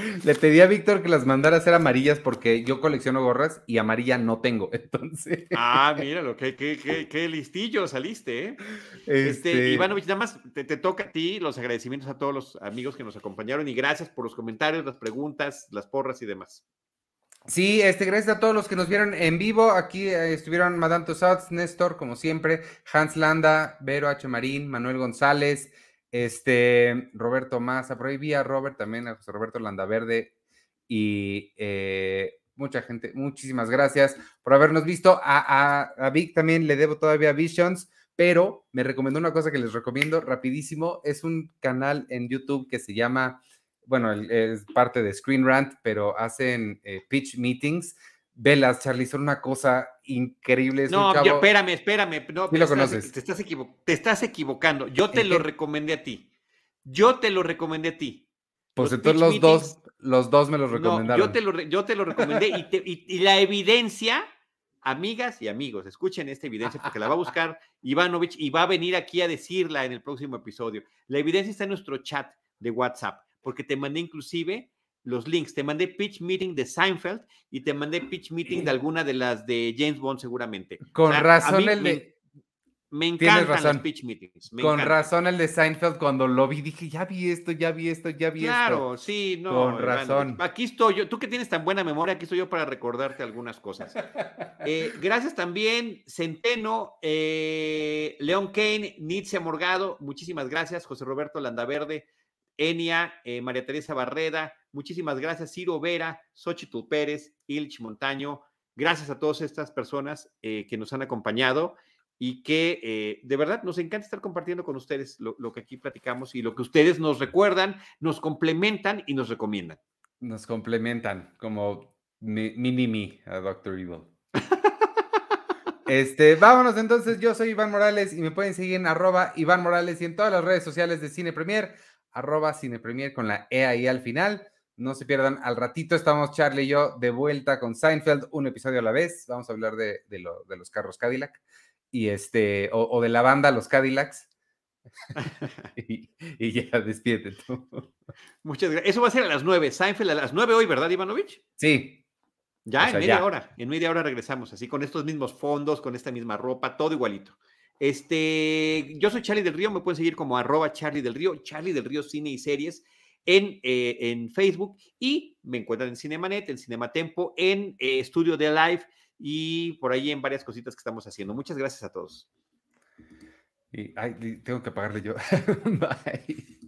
le, pedí a Víctor que las mandara a hacer amarillas porque yo colecciono gorras y amarilla no tengo, entonces. Ah, míralo, qué, qué, qué, listillo saliste, ¿eh? Este, este... Ivanovich, nada más te, te, toca a ti los agradecimientos a todos los amigos que nos acompañaron y gracias por los comentarios, las preguntas, las porras y demás. Sí, este, gracias a todos los que nos vieron en vivo. Aquí eh, estuvieron Madame Tussauds, Néstor, como siempre, Hans Landa, Vero H. Marín, Manuel González, este, Roberto Maza, por Robert también, a José Roberto Landaverde y eh, mucha gente, muchísimas gracias por habernos visto. A, a, a Vic también le debo todavía Visions, pero me recomendó una cosa que les recomiendo rapidísimo. Es un canal en YouTube que se llama bueno, es parte de Screen Rant, pero hacen eh, pitch meetings. Velas, Charlie, son una cosa increíble. no, espérame, espérame. No, lo conoces. Te estás, te estás equivocando. Yo te lo recomendé a ti. Yo te lo recomendé a ti. Pues entonces los dos, los dos me los recomendaron. yo, te lo, yo te lo recomendé y, y, la evidencia, amigas y amigos, escuchen esta evidencia porque la va a buscar Ivanovich y va a venir aquí a decirla en el próximo episodio. La evidencia está en nuestro chat de WhatsApp porque te mandé inclusive los links. Te mandé pitch meeting de Seinfeld y te mandé pitch meeting de alguna de las de James Bond seguramente. Con razón el de... Me, encantan los pitch meetings. Con razón el de Seinfeld cuando lo vi dije, ya vi esto, ya vi esto, ya vi esto. Claro, sí, no. Con razón. Aquí estoy yo, tú que tienes tan buena memoria, aquí estoy yo para recordarte algunas cosas. Eh, gracias también, Centeno, eh, León Kane, Nietzsche Morgado, muchísimas gracias, José Roberto Landaverde, Enia, eh, María Teresa Barreda, muchísimas gracias, Ciro Vera, Xochitl Pérez, Ilch Montaño, gracias a todas estas personas eh, que nos han acompañado y que eh, de verdad nos encanta estar compartiendo con ustedes lo, que aquí platicamos y lo que ustedes nos recuerdan, nos complementan y nos recomiendan. Nos complementan como mini mi a Doctor Evil. Este, vámonos entonces, yo soy Iván Morales y me pueden seguir en arroba Iván Morales y en todas las redes sociales de Cine Premier arroba cinepremier con la E ahí al final. No se pierdan, al ratito estamos Charlie y yo de vuelta con Seinfeld, un episodio a la vez. Vamos a hablar de, los carros Cadillac y este, o, de la banda Los Cadillacs. y, ya despídete tú. Muchas gracias. Eso va a ser a las nueve. Seinfeld a las nueve hoy, ¿verdad, Ivanovich? Sí. Ya, en media hora. En media hora regresamos, así con estos mismos fondos, con esta misma ropa, todo igualito. Este, yo soy Charlie del Río, me pueden seguir como arroba Charlie del Río, Charlie del Río Cine y Series en, eh, en Facebook y me encuentran en Cinemanet, en Cinematempo, en eh, Estudio de Live y por ahí en varias cositas que estamos haciendo. Muchas gracias a todos. Y, tengo que pagarle yo. Bye.